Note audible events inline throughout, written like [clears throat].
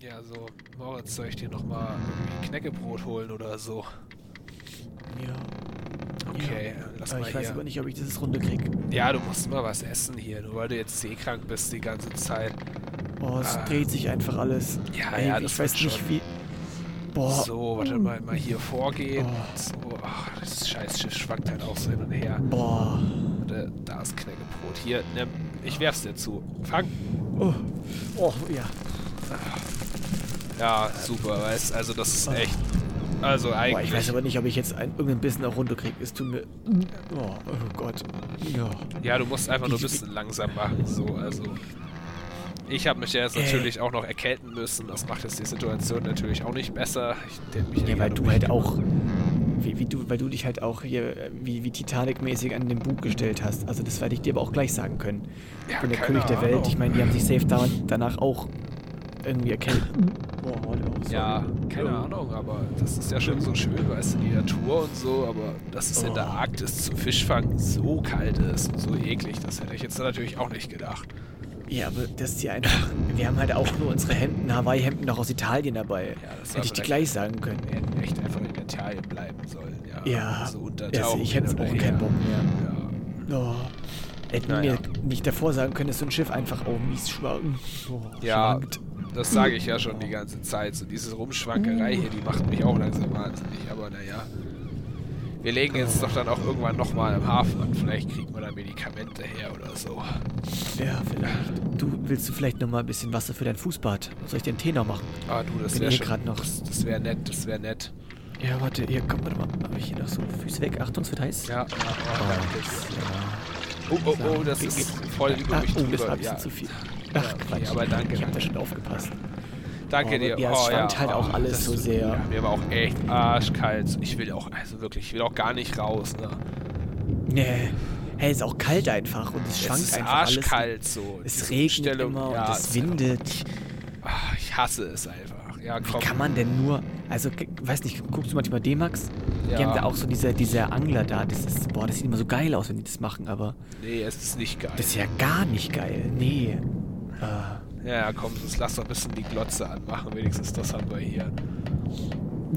Ja, so, Moritz, soll ich dir nochmal irgendwie Knäckebrot holen oder so? Ja. Okay, ja. lass aber mal ich weiß hier. aber nicht, ob ich das runter krieg. Ja, du musst mal was essen hier, nur weil du jetzt seekrank bist die ganze Zeit. Oh, es Ah. dreht sich einfach alles. Ja, Ey, ja, ich das weiß wird nicht schon. wie. Boah. So, warte mal, mal hier vorgehen. Oh. So, ach, das Scheißschiff schwankt halt auch so hin und her. Boah. Warte, da ist Knäckebrot. Hier, nimm, ich werf's dir zu. Fang. Oh. Oh, ja. Ja, super, weißt also das ist echt. Also Boah, eigentlich. ich weiß aber nicht, ob ich jetzt ein, irgendein Bissen auch runterkrieg. Es tut mir. Oh, oh Gott. Ja. Ja, du musst einfach nur ein bisschen langsam machen. So, also. Ich habe mich ja jetzt Äh. natürlich auch noch erkälten müssen. Das macht jetzt die Situation natürlich auch nicht besser. Ich mich Ja, weil du halt auch. Wie, wie du, weil du dich halt auch hier äh, wie, wie Titanic-mäßig an den Bug gestellt hast. Also das werde ich dir aber auch gleich sagen können. Ja, ich bin der König der Welt. Ahnung. Ich meine, die haben sich safe da, danach auch irgendwie erkältet. Boah, warte, oh, sorry. Ja, keine Ahnung, aber das ist ja schon so schön, weißt du, die Natur und so, aber dass es in der Oh. Arktis zum Fischfang so kalt ist und so eklig, das hätte ich jetzt natürlich auch nicht gedacht. Ja, aber das ist ja einfach. Wir haben halt auch nur unsere Hemden, Hawaii-Hemden noch aus Italien dabei. Ja, das Hätte ich dir gleich sagen können. Wir hätten echt einfach in Italien bleiben sollen, ja. Ja, so also untertauchen. ich hätte auch keinen. Bock mehr. Ja. Oh. Hätten Naja. mir nicht davor sagen können, dass so ein Schiff einfach auch mies schwankt. Oh, Ja, schwankt. Das sage ich ja schon die ganze Zeit. So diese Rumschwankerei hier, die macht mich auch langsam wahnsinnig. Aber naja, wir legen jetzt doch dann auch irgendwann nochmal im Hafen an. Vielleicht kriegen wir da Medikamente her oder so. Ja, vielleicht. Du, willst du vielleicht noch mal ein bisschen Wasser für dein Fußbad? Soll ich den Tee noch machen? Ah, du, das wäre grad noch- Das, das wäre nett, das wäre nett. Ja, warte, hier, komm, warte mal. Habe ich hier noch so Füße weg? Achtung, es wird heiß. Ja, ja, Oh, oh, danke. ja. Oh, oh, oh, das ist voll über Ah, mich oh, das drüber. war ein bisschen ja. zu viel. Ja, Ach, okay, Quatsch. aber danke, Ich habe da schon aufgepasst. Danke Oh, dir. ja, es oh, schwankt halt auch alles das- so sehr. Ja, mir war auch echt arschkalt. Ich will auch, also wirklich, ich will auch gar nicht raus. Ne? Nee. Hey, ist auch kalt einfach und es schwankt es ist einfach arschkalt so. alles. Es Diese regnet Umstellung, immer ja, und es es windet. Ah, ich hasse es einfach. Ja, Wie komm. kann man denn nur, also, weiß nicht, guckst du manchmal D-Max? Die Ja. haben da auch so diese, diese Angler da, das ist, boah, das sieht immer so geil aus, wenn die das machen, aber Nee, es ist nicht geil. das ist ja gar nicht geil, nee. Äh, ja, komm, sonst lass doch ein bisschen die Glotze anmachen. Wenigstens das haben wir hier.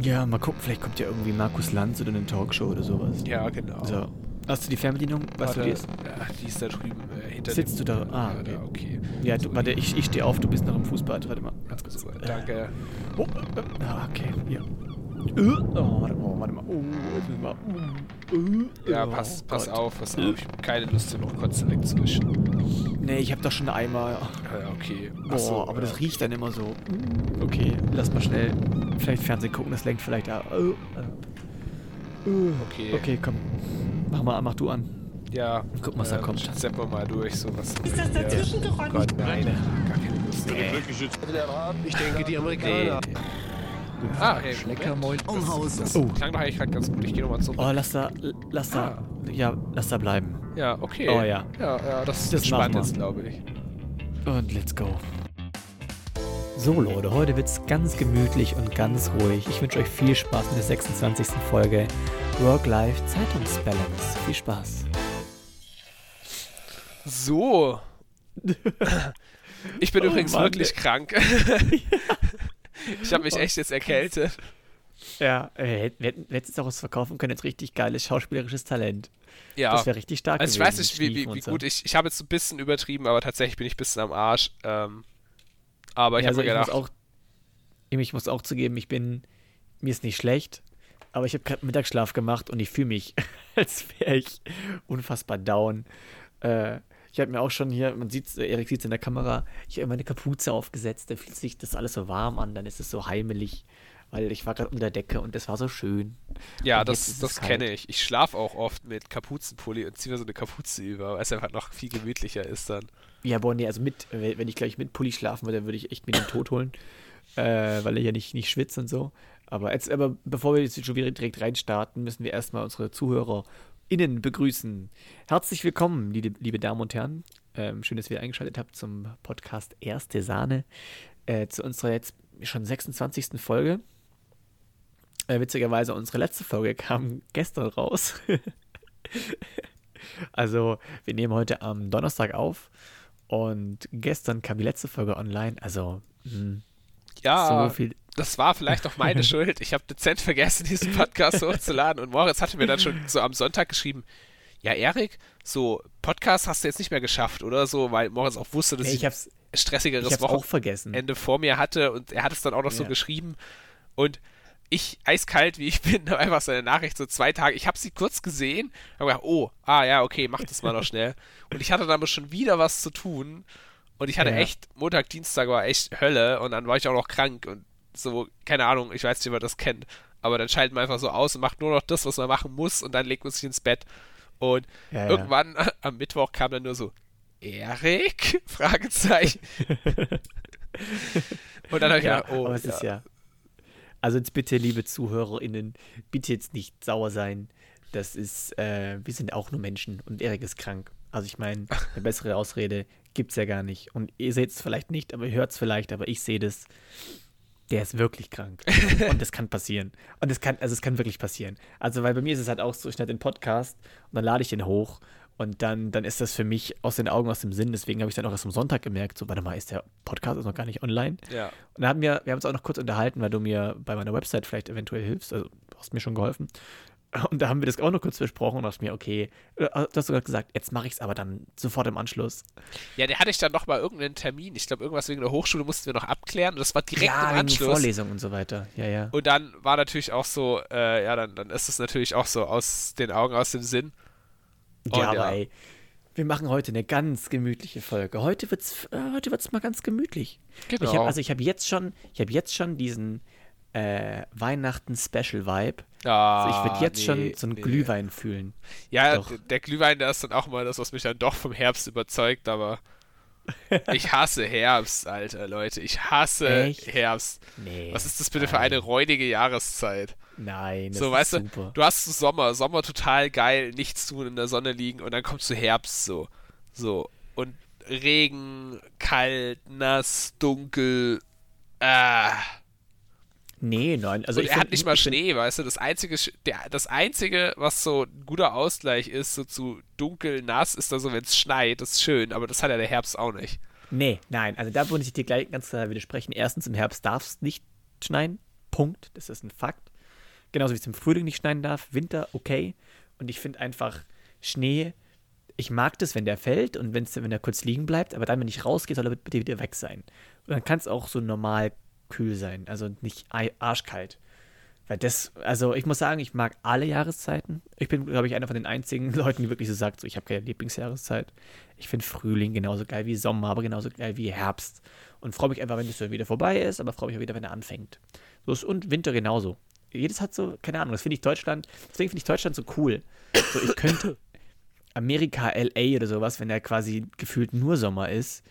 ja, mal gucken, vielleicht kommt ja irgendwie Markus Lanz oder eine Talkshow oder sowas. Ja, genau. So, hast du die Fernbedienung? Weißt du, Warte, die ist? Ja, die ist da drüben äh, hinter Sitzt du da? Ah, ja, okay. da, okay. Ja, So, du, warte, ich, ich stehe auf, du bist noch im Fußbad, warte mal. Ganz kurz. Äh, danke. Oh, äh, ah, okay, hier. Äh, Oh, warte mal, warte mal. Oh, jetzt müssen wir. äh, Ja, oh pass, pass auf, pass auf. Ich habe keine Lust, hier noch kurz wegzuwischen. Nee, ich habe doch schon einmal. Ja, okay. Boah, so, aber ja, das okay. riecht dann immer so. Okay, lass mal schnell. Vielleicht Fernsehen gucken, das lenkt vielleicht ab. Äh, äh. Okay. Okay, komm. Mach mal, mach du an. Ja. Gucken, was da ähm, kommt. Wir mal durch, so was. Ist das dazwischen geräumt? Gott, nein. Gar keine Lust. Ich denke, die Amerikaner. Ah, hey, Schleckermäul. Umhaus. Das Oh. klang doch eigentlich gerade ganz gut. Ich gehe nochmal zurück. Oh, lass da, lass da, ja, lass da bleiben. Ja, okay. Oh, ja. Ja, ja, das, Das spannend glaube ich. Und let's go. So Leute, heute wird's ganz gemütlich und ganz ruhig. Ich wünsche euch viel Spaß mit der 26. Folge Work-Life Zeitungsbalance. Viel Spaß. So. [laughs] Ich bin Oh übrigens Mann, wirklich ey. krank. [laughs] [laughs] ich habe mich echt jetzt erkältet. Ja, äh, wir hätten es auch was verkaufen können, jetzt richtig geiles schauspielerisches Talent. Ja. Das wäre richtig stark also ich gewesen. weiß nicht, wie, wie, wie so. gut ich. Ich habe jetzt ein bisschen übertrieben, aber tatsächlich bin ich ein bisschen am Arsch. Ähm, aber ich ja, habe also mir ich gedacht, muss auch, ich muss auch zugeben, ich bin, mir ist nicht schlecht, aber ich habe gerade Mittagsschlaf gemacht und ich fühle mich, [laughs] als wäre ich unfassbar down. Äh, ich habe mir auch schon hier, man sieht Erik sieht es in der Kamera, ich habe meine Kapuze aufgesetzt, da fühlt sich das alles so warm an, dann ist es so heimelig, weil ich war gerade unter Decke und das war so schön. ja, das, es das kenne ich. Ich schlafe auch oft mit Kapuzenpulli und ziehe mir so eine Kapuze über, weil es einfach noch viel gemütlicher ist dann. Ja, boah, nee, also mit, wenn ich gleich mit Pulli schlafen würde, dann würde ich echt mir den Tod holen, äh, weil er ja nicht, nicht schwitzt und so. Aber, jetzt, aber bevor wir jetzt schon wieder direkt reinstarten, müssen wir erstmal unsere ZuhörerInnen begrüßen. Herzlich willkommen, liebe, liebe Damen und Herren. Ähm, schön, dass ihr eingeschaltet habt zum Podcast Erste Sahne. Äh, zu unserer jetzt schon 26. Folge. Äh, witzigerweise, unsere letzte Folge kam gestern raus. [laughs] also, wir nehmen heute am Donnerstag auf und gestern kam die letzte Folge online. Also, mh, Ja, so viel. Das war vielleicht auch meine [laughs] Schuld. Ich habe dezent vergessen, diesen Podcast hochzuladen. Und Moritz hatte mir dann schon so am Sonntag geschrieben, ja, Erik, so Podcast hast du jetzt nicht mehr geschafft, oder? So, weil Moritz auch wusste, dass Nee, ich, hab's, ein stressigeres ich vergessen. Wochenende vor mir hatte und er hat es dann auch noch so Ja. geschrieben. Und ich, eiskalt wie ich bin, habe [laughs] einfach seine Nachricht so zwei Tage. Ich habe sie kurz gesehen, habe gedacht, oh, ah ja, okay, mach das mal noch schnell. [laughs] Und ich hatte dann aber schon wieder was zu tun. Und ich hatte Ja. echt, Montag, Dienstag war echt Hölle und dann war ich auch noch krank und so, keine Ahnung, ich weiß nicht, ob ihr das kennt. Aber dann schaltet man einfach so aus und macht nur noch das, was man machen muss und dann legt man sich ins Bett. Und Ja, ja. irgendwann [laughs] am Mittwoch kam dann nur so, Erik? [laughs] Fragezeichen. [laughs] und dann habe ich ja, gedacht, oh, aber es ja. ist ja. Also jetzt bitte, liebe ZuhörerInnen, bitte jetzt nicht sauer sein. Das ist, äh, wir sind auch nur Menschen und Erik ist krank. Also ich meine, eine bessere Ausrede gibt's ja gar nicht. Und ihr seht es vielleicht nicht, aber ihr hört es vielleicht, aber ich sehe das. Der ist wirklich krank. [laughs] Und das kann passieren. Und es kann, also es kann wirklich passieren. Also, weil bei mir ist es halt auch so, ich schneide den Podcast und dann lade ich den hoch und dann, dann ist das für mich aus den Augen, aus dem Sinn. Deswegen habe ich dann auch erst am Sonntag gemerkt, so, warte mal, ist der Podcast ist noch gar nicht online. ja. Und da haben wir, wir haben uns auch noch kurz unterhalten, weil du mir bei meiner Website vielleicht eventuell hilfst. Also du hast mir schon geholfen. Und da haben wir das auch noch kurz besprochen und dachte mir, okay, äh, du hast sogar gesagt, jetzt mache ich es aber dann sofort im Anschluss. Ja, der hatte ich dann noch mal irgendeinen Termin. Ich glaube, irgendwas wegen der Hochschule mussten wir noch abklären. Und das war direkt ja, im Anschluss. Vorlesung und so weiter. Ja, ja. Und dann war natürlich auch so, äh, ja, dann, dann ist es natürlich auch so aus den Augen, aus dem Sinn. ja, und aber ja. ey, wir machen heute eine ganz gemütliche Folge. Heute wird's, äh, heute wird's mal ganz gemütlich. Genau. Ich hab, also ich habe jetzt schon, ich habe jetzt schon diesen äh, Weihnachten-Special-Vibe. Ah, Also ich würde jetzt nee, schon so einen nee. Glühwein fühlen. Ja, Doch. der Glühwein, der ist dann auch mal das, was mich dann doch vom Herbst überzeugt, aber [laughs] ich hasse Herbst, Alter, Leute. Ich hasse Echt? Herbst. Nee. Was ist das bitte für eine räudige Jahreszeit? Nein, das so, ist weißt du, super. du hast so Sommer, Sommer total geil, nichts tun, in der Sonne liegen und dann kommst du Herbst so. So. Und Regen, kalt, nass, dunkel. Ah. Nee, nein. Also und er hat nicht mal Schnee, weißt du? Das einzige, der, das einzige, was so ein guter Ausgleich ist, so zu dunkel, nass, ist da so, wenn es schneit. Das ist schön, aber das hat ja der Herbst auch nicht. Nee, nein. Also da würde ich dir gleich ganz klar widersprechen. Erstens, im Herbst darf es nicht schneien. Punkt. Das ist ein Fakt. Genauso wie es im Frühling nicht schneien darf. Winter, okay. Und ich finde einfach Schnee, ich mag das, wenn der fällt und wenn's, wenn er kurz liegen bleibt, aber dann, wenn ich rausgehe, soll er bitte wieder weg sein. Und dann kann es auch so normal kühl sein, also nicht arschkalt. Weil das, also ich muss sagen, ich mag alle Jahreszeiten. Ich bin, glaube ich, einer von den einzigen [laughs] Leuten, die wirklich so sagt, so, ich habe keine Lieblingsjahreszeit. Ich finde Frühling genauso geil wie Sommer, aber genauso geil wie Herbst. Und freue mich einfach, wenn es dann wieder vorbei ist, aber freue mich auch wieder, wenn er anfängt. So ist, und Winter genauso. Jedes hat so, keine Ahnung, das finde ich Deutschland, deswegen finde ich Deutschland so cool. So, ich könnte [laughs] Amerika, LA oder sowas, wenn er quasi gefühlt nur Sommer ist,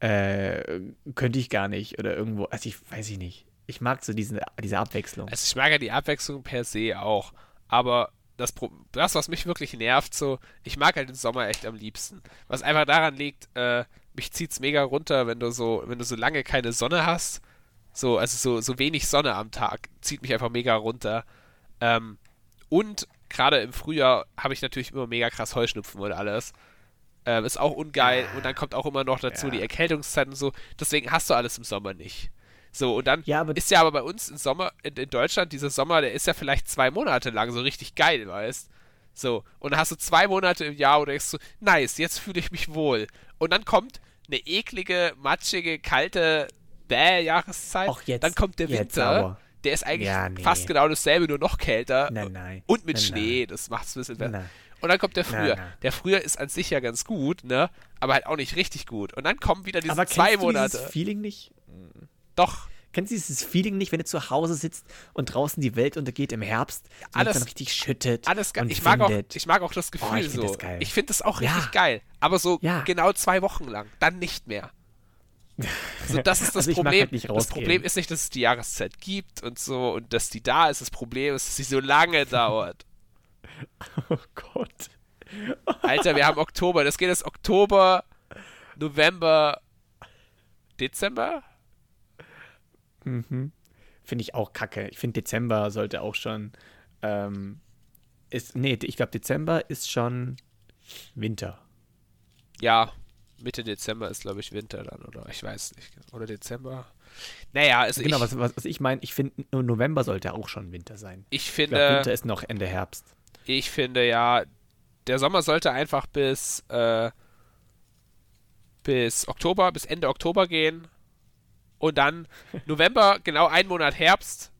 äh, könnte ich gar nicht. Oder irgendwo, also ich weiß ich nicht. Ich mag so diesen, diese Abwechslung. Also ich mag ja die Abwechslung per se auch, aber das, das, was mich wirklich nervt, so, ich mag halt den Sommer echt am liebsten. Was einfach daran liegt, äh, mich zieht's mega runter, wenn du so, wenn du so lange keine Sonne hast. So, also so, so wenig Sonne am Tag zieht mich einfach mega runter. Ähm, und gerade im Frühjahr habe ich natürlich immer mega krass Heuschnupfen und alles. Ähm, ist auch ungeil. Und dann kommt auch immer noch dazu Ja. die Erkältungszeit und so. Deswegen hast du alles im Sommer nicht. So, und dann Ja, ist ja aber bei uns im Sommer, in, in Deutschland, dieser Sommer, der ist ja vielleicht zwei Monate lang so richtig geil, weißt So, und dann hast du zwei Monate im Jahr, wo du denkst so, nice, jetzt fühle ich mich wohl. Und dann kommt eine eklige, matschige, kalte Bäh-Jahreszeit. Auch jetzt- Dann kommt der Winter. Der ist eigentlich Ja, nee. fast genau dasselbe, nur noch kälter. Nein, nein. Und mit Nein, Schnee, das macht es ein bisschen besser. Und dann kommt der Frühjahr. nein. Der Frühjahr ist an sich ja ganz gut, ne? Aber halt auch nicht richtig gut. Und dann kommen wieder diese Aber zwei kennst du Monate. dieses Feeling nicht? Doch. Kennst du dieses Feeling nicht, wenn du zu Hause sitzt und draußen die Welt untergeht im Herbst Alles- es dann richtig schüttet Alles geil. und Ich mag, auch, ich mag auch das Gefühl Oh, ich so. das geil. Ich finde das auch Ja. richtig geil. Aber so Ja. genau zwei Wochen lang. Dann nicht mehr. So, [laughs] das ist das Also Problem. halt nicht das. Problem ist nicht, dass es die Jahreszeit gibt und so und dass die da ist. Das Problem ist, dass sie so lange [laughs] dauert. [laughs] Oh Gott. Alter, wir haben Oktober. Das geht jetzt Oktober, November, Dezember? Mhm. Finde ich auch kacke. Ich finde, Dezember sollte auch schon. Ähm, ist, nee, ich glaube, Dezember ist schon Winter. Ja, Mitte Dezember ist, glaube ich, Winter dann, oder? Ich weiß nicht. Oder Dezember? Naja, also genau, ich, was, was, was ich meine, ich finde, November sollte auch schon Winter sein. ich Ich finde, glaube, Winter ist noch Ende Herbst. Ich finde ja, der Sommer sollte einfach bis, äh, bis Oktober, bis Ende Oktober gehen. Und dann [laughs] November genau ein Monat Herbst.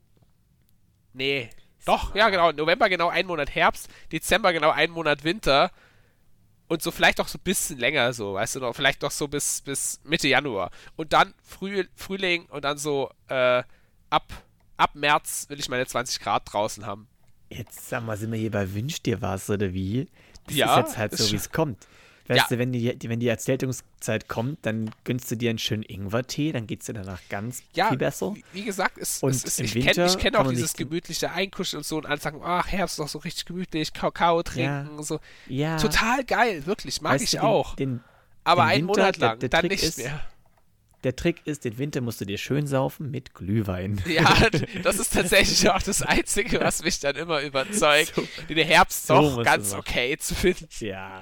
Nee. Doch, ja, genau. November genau ein Monat Herbst, Dezember genau ein Monat Winter. Und so vielleicht auch so ein bisschen länger, so, weißt du noch, vielleicht doch so bis, bis Mitte Januar. Und dann Früh, Frühling und dann so äh, ab, ab März will ich meine 20 Grad draußen haben. Jetzt sag mal, sind wir hier bei Wünsch dir was oder wie? Das Ja, ist jetzt halt so, wie es kommt. Weißt Ja. du, wenn die, wenn die Erkältungszeit kommt, dann gönnst du dir einen schönen Ingwertee, dann geht's dir danach ganz Ja, viel besser. Wie, wie gesagt, es, Und es ist, ich kenne kenn auch dieses gemütliche Einkuscheln und so und alle sagen, ach, Herbst ist doch so richtig gemütlich, Kakao trinken und so. Ja. Total geil, wirklich, mag Weißt ich den- auch. Den, Aber den einen Winter, Monat der- lang, der dann Trick nicht ist- mehr. Der Trick ist, den Winter musst du dir schön saufen mit Glühwein. [laughs] Ja, das ist tatsächlich auch das Einzige, was mich dann immer überzeugt, So- den Herbst so doch ganz okay zu finden. Ja.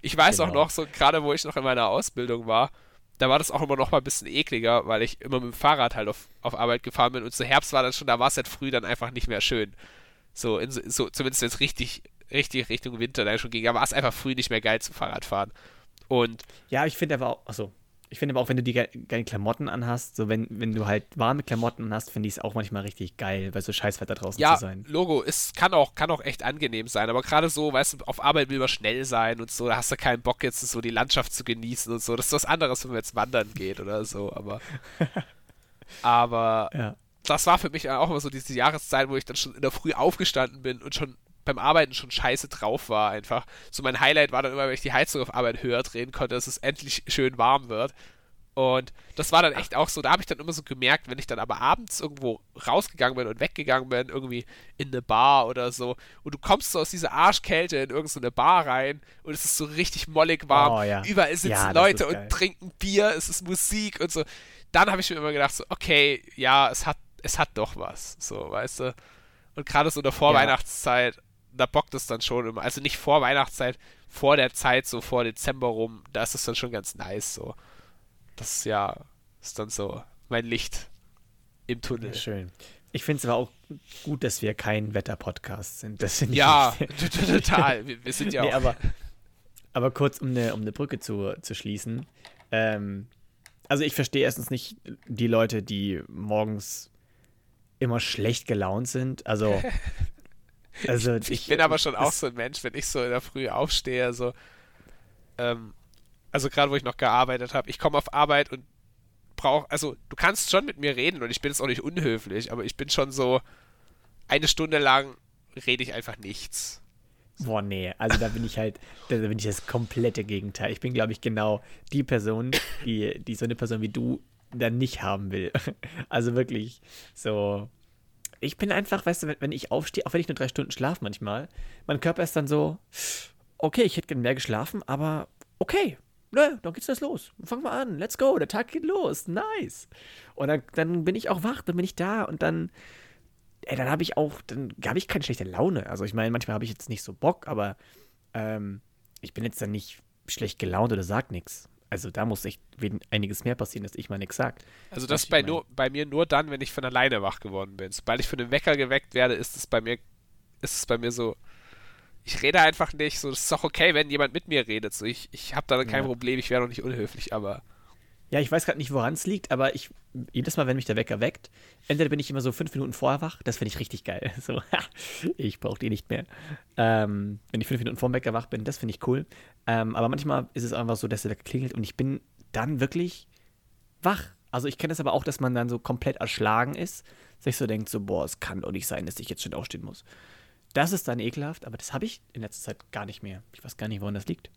Ich weiß auch Genau. noch, so gerade wo ich noch in meiner Ausbildung war, da war das auch immer noch mal ein bisschen ekliger, weil ich immer mit dem Fahrrad halt auf, auf Arbeit gefahren bin und zu Herbst war dann schon, da war es halt früh dann einfach nicht mehr schön. So, in, so zumindest wenn es richtig, richtig Richtung Winter dann schon ging, da war es einfach früh nicht mehr geil zum Fahrradfahren. Und Ja, ich finde aber auch, also ich finde aber auch, wenn du die ge geilen Klamotten anhast, so wenn, wenn du halt warme Klamotten anhast, finde ich es auch manchmal richtig geil, bei so Scheißwetter draußen ja, zu sein. Logo, es kann auch, kann auch echt angenehm sein, aber gerade so, weißt du, auf Arbeit will man schnell sein und so, da hast du keinen Bock jetzt so die Landschaft zu genießen und so. Das ist was anderes, wenn man jetzt wandern geht oder so, aber. [laughs] aber Ja. das war für mich auch immer so diese Jahreszeit, wo ich dann schon in der Früh aufgestanden bin und schon beim Arbeiten schon scheiße drauf war einfach. So mein Highlight war dann immer, wenn ich die Heizung auf Arbeit höher drehen konnte, dass es endlich schön warm wird. Und das war dann echt auch so, da habe ich dann immer so gemerkt, wenn ich dann aber abends irgendwo rausgegangen bin und weggegangen bin, irgendwie in eine Bar oder so, und du kommst so aus dieser Arschkälte in irgendeine Bar rein und es ist so richtig mollig warm, Oh, ja. überall sitzen Ja, Leute und trinken Bier, es ist Musik und so. Dann habe ich mir immer gedacht, so, okay, ja, es hat, es hat doch was, so, weißt du. Und gerade so in der Vorweihnachtszeit, da bockt es dann schon immer. Also nicht vor Weihnachtszeit, vor der Zeit, so vor Dezember rum, da ist es dann schon ganz nice, so. Das ist ja, ist dann so mein Licht im Tunnel. Schön. Ich finde es aber auch gut, dass wir kein Wetter-Podcast sind. Das ich Ja, [laughs] total. Wir, wir sind ja nee, auch. aber, aber kurz, um eine, um eine Brücke zu, zu schließen. Ähm, also ich verstehe erstens nicht die Leute, die morgens immer schlecht gelaunt sind. Also, [laughs] also ich bin aber [laughs] schon auch so ein Mensch, wenn ich so in der Früh aufstehe, so, ähm, also gerade wo ich noch gearbeitet habe, ich komme auf Arbeit und brauche, also du kannst schon mit mir reden und ich bin jetzt auch nicht unhöflich, aber ich bin schon so, eine Stunde lang rede ich einfach nichts. Boah, nee, also da bin ich halt, [laughs] da bin ich das komplette Gegenteil. Ich bin, glaube ich, genau die Person, die, die so eine Person wie du dann nicht haben will. [laughs] Also wirklich so. Ich bin einfach, weißt du, wenn, ich aufstehe, auch wenn ich nur drei Stunden schlafe manchmal, mein Körper ist dann so, okay, ich hätte gern mehr geschlafen, aber okay, ne, dann geht's jetzt los. Fangen wir an, let's go, der Tag geht los, nice. Und dann, dann bin ich auch wach, dann bin ich da und dann, ey, dann habe ich auch, dann habe ich keine schlechte Laune. Also ich meine, manchmal habe ich jetzt nicht so Bock, aber ähm, ich bin jetzt dann nicht schlecht gelaunt oder sag nichts. Also da muss echt einiges mehr passieren, dass ich mal nichts sag. Also das ich bei, nur, bei mir nur dann, wenn ich von alleine wach geworden bin. Sobald ich von dem Wecker geweckt werde, ist es bei mir, ist es bei mir so, ich rede einfach nicht. So, das ist auch okay, wenn jemand mit mir redet. So, ich, ich habe da kein Ja. Problem, ich wäre doch nicht unhöflich, aber Ja, ich weiß gerade nicht, woran es liegt, aber ich, jedes Mal, wenn mich der Wecker weckt, entweder bin ich immer so fünf Minuten vorher wach, das finde ich richtig geil. [laughs] So, ich brauche die nicht mehr. Ähm, wenn ich fünf Minuten vor dem Wecker wach bin, das finde ich cool. Ähm, aber manchmal ist es einfach so, dass der Wecker klingelt und ich bin dann wirklich wach. Also ich kenne das aber auch, dass man dann so komplett erschlagen ist, sich so denkt, so, boah, es kann doch nicht sein, dass ich jetzt schon aufstehen muss. Das ist dann ekelhaft, aber das habe ich in letzter Zeit gar nicht mehr. Ich weiß gar nicht, woran das liegt.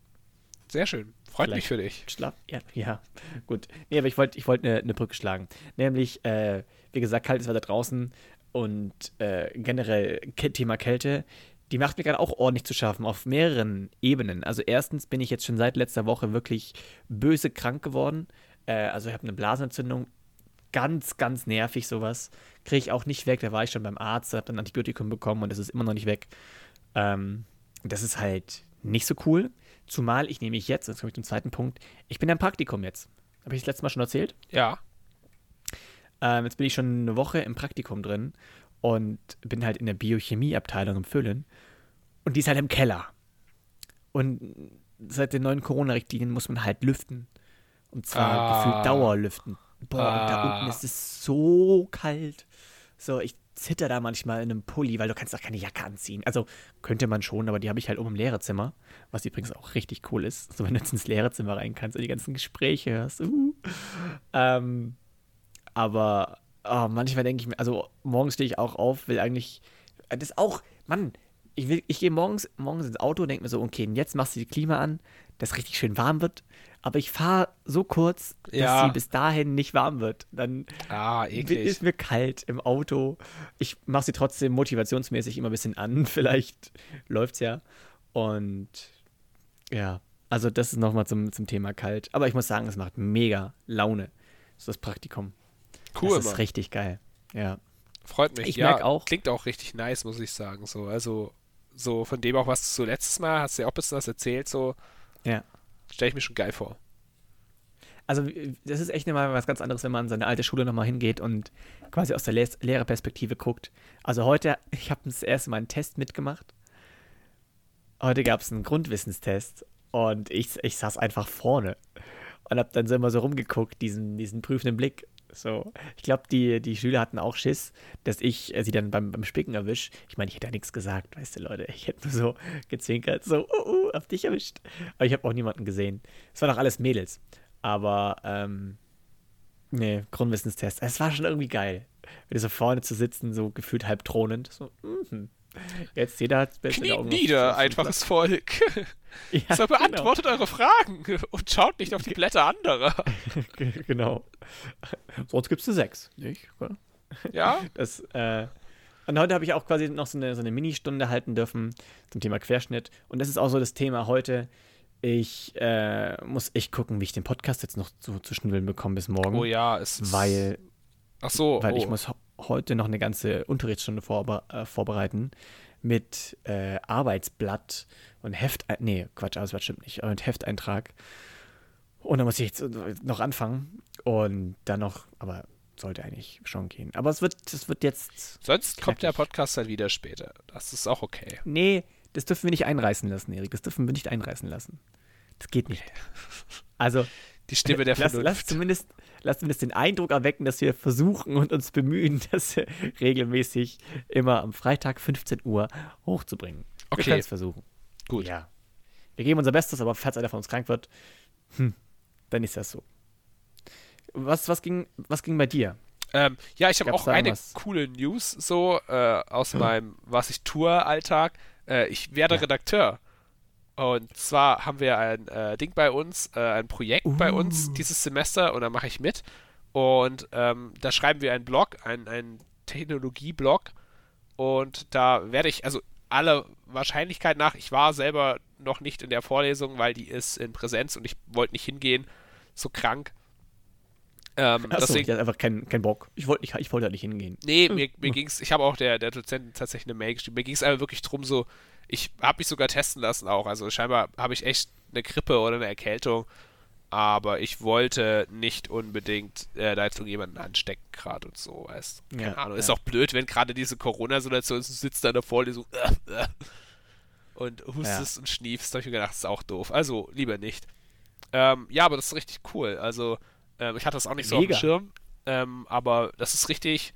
Sehr schön. Freut mich Vielleicht. für dich. Schlaf. Ja, ja, gut. Nee, aber ich wollte ich wollt eine ne Brücke schlagen. Nämlich, äh, wie gesagt, kaltes Wetter draußen und äh, generell Thema Kälte. Die macht mir gerade auch ordentlich zu schaffen auf mehreren Ebenen. Also erstens bin ich jetzt schon seit letzter Woche wirklich böse krank geworden. Äh, also ich habe eine Blasenentzündung. Ganz, ganz nervig sowas. Kriege ich auch nicht weg. Da war ich schon beim Arzt, habe ein Antibiotikum bekommen und das ist immer noch nicht weg. Ähm, das ist halt nicht so cool. Zumal ich nämlich jetzt, jetzt komme ich zum zweiten Punkt, ich bin im Praktikum jetzt. Habe ich das letzte Mal schon erzählt? Ja. Ähm, jetzt bin ich schon eine Woche im Praktikum drin und bin halt in der Biochemieabteilung im Füllen. Und die ist halt im Keller. Und seit den neuen Corona-Richtlinien muss man halt lüften. Und zwar Ah. gefühlt Dauerlüften. Boah, und da Ah. unten ist es so kalt. So, ich zitter da manchmal in einem Pulli, weil du kannst auch keine Jacke anziehen. Also könnte man schon, aber die habe ich halt oben im Lehrerzimmer, was übrigens auch richtig cool ist. So, wenn du jetzt ins Lehrerzimmer rein kannst und die ganzen Gespräche hörst. Uh. Ähm, aber oh, manchmal denke ich mir, also morgens stehe ich auch auf, will eigentlich, das ist auch, Mann, ich, ich gehe morgens, morgens ins Auto und denke mir so, okay, jetzt machst du die Klima an, dass richtig schön warm wird. Aber ich fahre so kurz, dass Ja. sie bis dahin nicht warm wird. Dann Ah, ist mir kalt im Auto. Ich mache sie trotzdem motivationsmäßig immer ein bisschen an. [laughs] Vielleicht läuft's ja. Und ja, also das ist nochmal zum, zum Thema kalt. Aber ich muss sagen, es macht mega Laune. So das Praktikum. Cool, das ist Mann. richtig geil. Ja. Freut mich. Ich ja, merk auch- Klingt auch richtig nice, muss ich sagen. So, also, so von dem auch, was du so letztes Mal hast du ja auch ein bisschen was erzählt, so Ja. Stelle ich mir schon geil vor. Also das ist echt mal was ganz anderes, wenn man in seine alte Schule nochmal hingeht und quasi aus der Les Lehrerperspektive guckt. Also heute, ich habe das erste Mal einen Test mitgemacht. Heute gab es einen Grundwissenstest und ich, ich saß einfach vorne und habe dann so immer so rumgeguckt, diesen, diesen prüfenden Blick. So, ich glaube, die, die Schüler hatten auch Schiss, dass ich äh, sie dann beim, beim Spicken erwisch. Ich meine, ich hätte ja nichts gesagt, weißt du, Leute. Ich hätte nur so gezwinkert, so, uh, uh, hab dich erwischt. Aber ich habe auch niemanden gesehen. Es waren doch alles Mädels. Aber, ähm, nee, Grundwissenstest. Es war schon irgendwie geil. Wieder so vorne zu sitzen, so gefühlt halb thronend. So, mhm. Jetzt jeder hat Beste Kniet Augen. nieder, einfaches Volk. [laughs] Ja, so beantwortet eure Fragen und schaut nicht auf die Blätter anderer. [laughs] Genau. genau. Sonst gibt's eine 6, nicht? Ja? [laughs] Das, äh, und heute habe ich auch quasi noch so eine, so eine Mini-Stunde halten dürfen zum Thema Querschnitt. Und das ist auch so das Thema heute. Ich äh, muss echt gucken, wie ich den Podcast jetzt noch so zwischen Willen bekomme bis morgen. Oh ja, es ist. Weil, Ach so, weil oh. ich muss heute noch eine ganze Unterrichtsstunde vorbe äh, vorbereiten mit äh, Arbeitsblatt und Heft. Nee, Quatsch, Arbeitsblatt stimmt nicht. Mit Hefteintrag. Und dann muss ich jetzt äh, noch anfangen. Und dann noch, aber sollte eigentlich schon gehen. Aber es wird, es wird jetzt Sonst kommt der knackig. Podcast dann wieder später. Das ist auch okay. Nee, das dürfen wir nicht einreißen lassen, Erik. Das dürfen wir nicht einreißen lassen. Das geht nicht. Also, Die Stimme der lass, Vernunft. lass, zumindest, lass zumindest den Eindruck erwecken, dass wir versuchen und uns bemühen, [laughs] das regelmäßig immer am Freitag 15 Uhr hochzubringen. Wir Okay. können es versuchen. Gut. Ja. Wir geben unser Bestes, aber falls einer von uns krank wird, hm, dann ist das so. Was, was, ging, was ging bei dir? Ähm, ja, ich habe auch eine irgendwas? coole News so äh, aus meinem Was ich tue Alltag. Äh, ich werde Ja. Redakteur. Und zwar haben wir ein äh, Ding bei uns, äh, ein Projekt bei uns Uh. dieses Semester und da mache ich mit. Und ähm, da schreiben wir einen Blog, einen, einen Technologie-Blog. Und da werde ich, also aller Wahrscheinlichkeit nach, ich war selber noch nicht in der Vorlesung, weil die ist in Präsenz und ich wollte nicht hingehen, so krank. Ähm, Achso, deswegen, ich hatte einfach keinen keinen Bock. Ich wollte nicht, ich wollte halt nicht hingehen. Nee, mir, mir ging's, ich habe auch der, der Dozentin tatsächlich eine Mail geschrieben. Mir ging es aber wirklich drum, so, ich habe mich sogar testen lassen auch. Also scheinbar habe ich echt eine Grippe oder eine Erkältung. Aber ich wollte nicht unbedingt äh, da jetzt irgendjemanden anstecken gerade und so, weißt. Keine Ja, Ahnung. Ist ja. auch blöd, wenn gerade diese Corona-Situation ist, du sitzt da in der Vorlesung und hustest und schniefst. Da habe ich mir gedacht, das ist auch doof. Also lieber nicht. Ähm, ja, aber das ist richtig cool. Also, ähm, ich hatte das auch nicht so Mega. auf dem Schirm. Ähm, aber das ist richtig.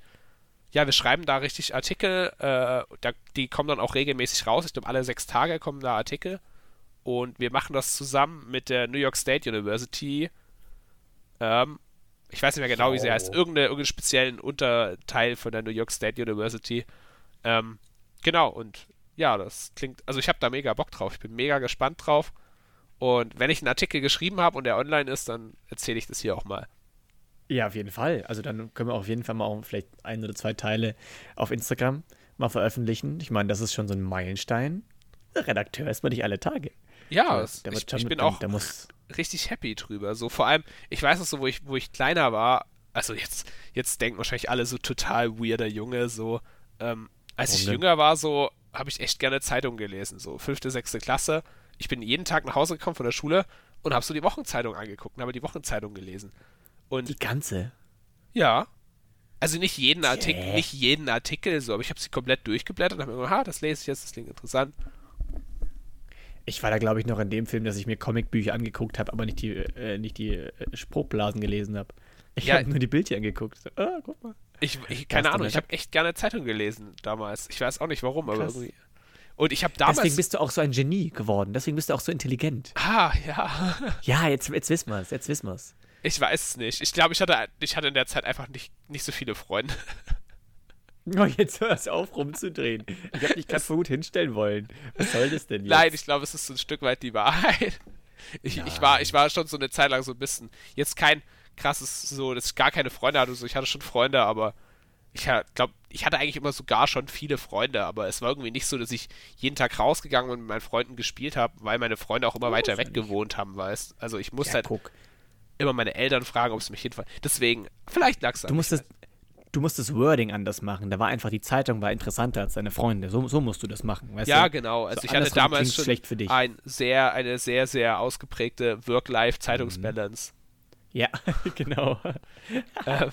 Ja, wir schreiben da richtig Artikel. Äh, da, die kommen dann auch regelmäßig raus. Ich glaube, alle sechs Tage kommen da Artikel. Und wir machen das zusammen mit der New York State University. Ähm, ich weiß nicht mehr genau, wie sie Oh. heißt. Irgendeine, irgendeinen speziellen Unterteil von der New York State University. Ähm, genau, und ja, das klingt. Also, ich habe da mega Bock drauf. Ich bin mega gespannt drauf. Und wenn ich einen Artikel geschrieben habe und der online ist, dann erzähle ich das hier auch mal. Ja, auf jeden Fall. Also dann können wir auf jeden Fall mal auch vielleicht ein oder zwei Teile auf Instagram mal veröffentlichen. Ich meine, das ist schon so ein Meilenstein. Redakteur ist man nicht alle Tage. Ja, wird ich, ich bin auch richtig happy drüber. So vor allem, ich weiß noch so, wo ich, wo ich kleiner war, also jetzt, jetzt denken wahrscheinlich alle so total weirder Junge, so, ähm, als Warum ich denn? jünger war, so, habe ich echt gerne Zeitung gelesen, so fünfte, sechste Klasse. Ich bin jeden Tag nach Hause gekommen von der Schule und habe so die Wochenzeitung angeguckt und habe die Wochenzeitung gelesen. Und Die ganze. ja, Also nicht jeden Artikel, Yeah. nicht jeden Artikel so, aber ich habe sie komplett durchgeblättert und habe mir gedacht, ha, das lese ich jetzt, das klingt interessant. Ich war da, glaube ich, noch in dem Film, dass ich mir Comicbücher angeguckt habe, aber nicht die, äh, nicht die äh, Spruchblasen gelesen habe. Ich Ja. habe nur die Bildchen angeguckt. So, ah, guck mal. Ich, ich keine Ahnung, ich habe echt gerne Zeitung gelesen damals. Ich weiß auch nicht warum, aber Krass. irgendwie. Und ich habe damals. Deswegen bist du auch so ein Genie geworden. Deswegen bist du auch so intelligent. ah, ja. [laughs] Ja, jetzt, jetzt wissen wir es. Jetzt wissen wir es. Ich weiß es nicht. Ich glaube, ich hatte, ich hatte in der Zeit einfach nicht, nicht so viele Freunde. [laughs] Oh, jetzt hör es auf, rumzudrehen. Ich habe dich gerade so gut hinstellen wollen. Was soll das denn jetzt? Nein, ich glaube, es ist so ein Stück weit die Wahrheit. [laughs] Ich, ich, war, ich war schon so eine Zeit lang so ein bisschen. Jetzt kein krasses, so, dass ich gar keine Freunde hatte. So, ich hatte schon Freunde, aber ich glaube, ich hatte eigentlich immer sogar schon viele Freunde, aber es war irgendwie nicht so, dass ich jeden Tag rausgegangen und mit meinen Freunden gespielt habe, weil meine Freunde auch immer Oh, weiter weg gewohnt haben, weißt Also ich musste Ja, halt guck. Immer meine Eltern fragen, ob es mich hinfallen. Deswegen, vielleicht lag es Du musst, das, du musst das Wording anders machen. Da war einfach, die Zeitung war interessanter als deine Freunde. So, so musst du das machen, weißt Ja, du? genau. Also So ich hatte damals schon schlecht für dich. Ein sehr, eine sehr, sehr ausgeprägte Mhm. Work-Life-Zeitungsbalance. Ja, [laughs] genau. ähm,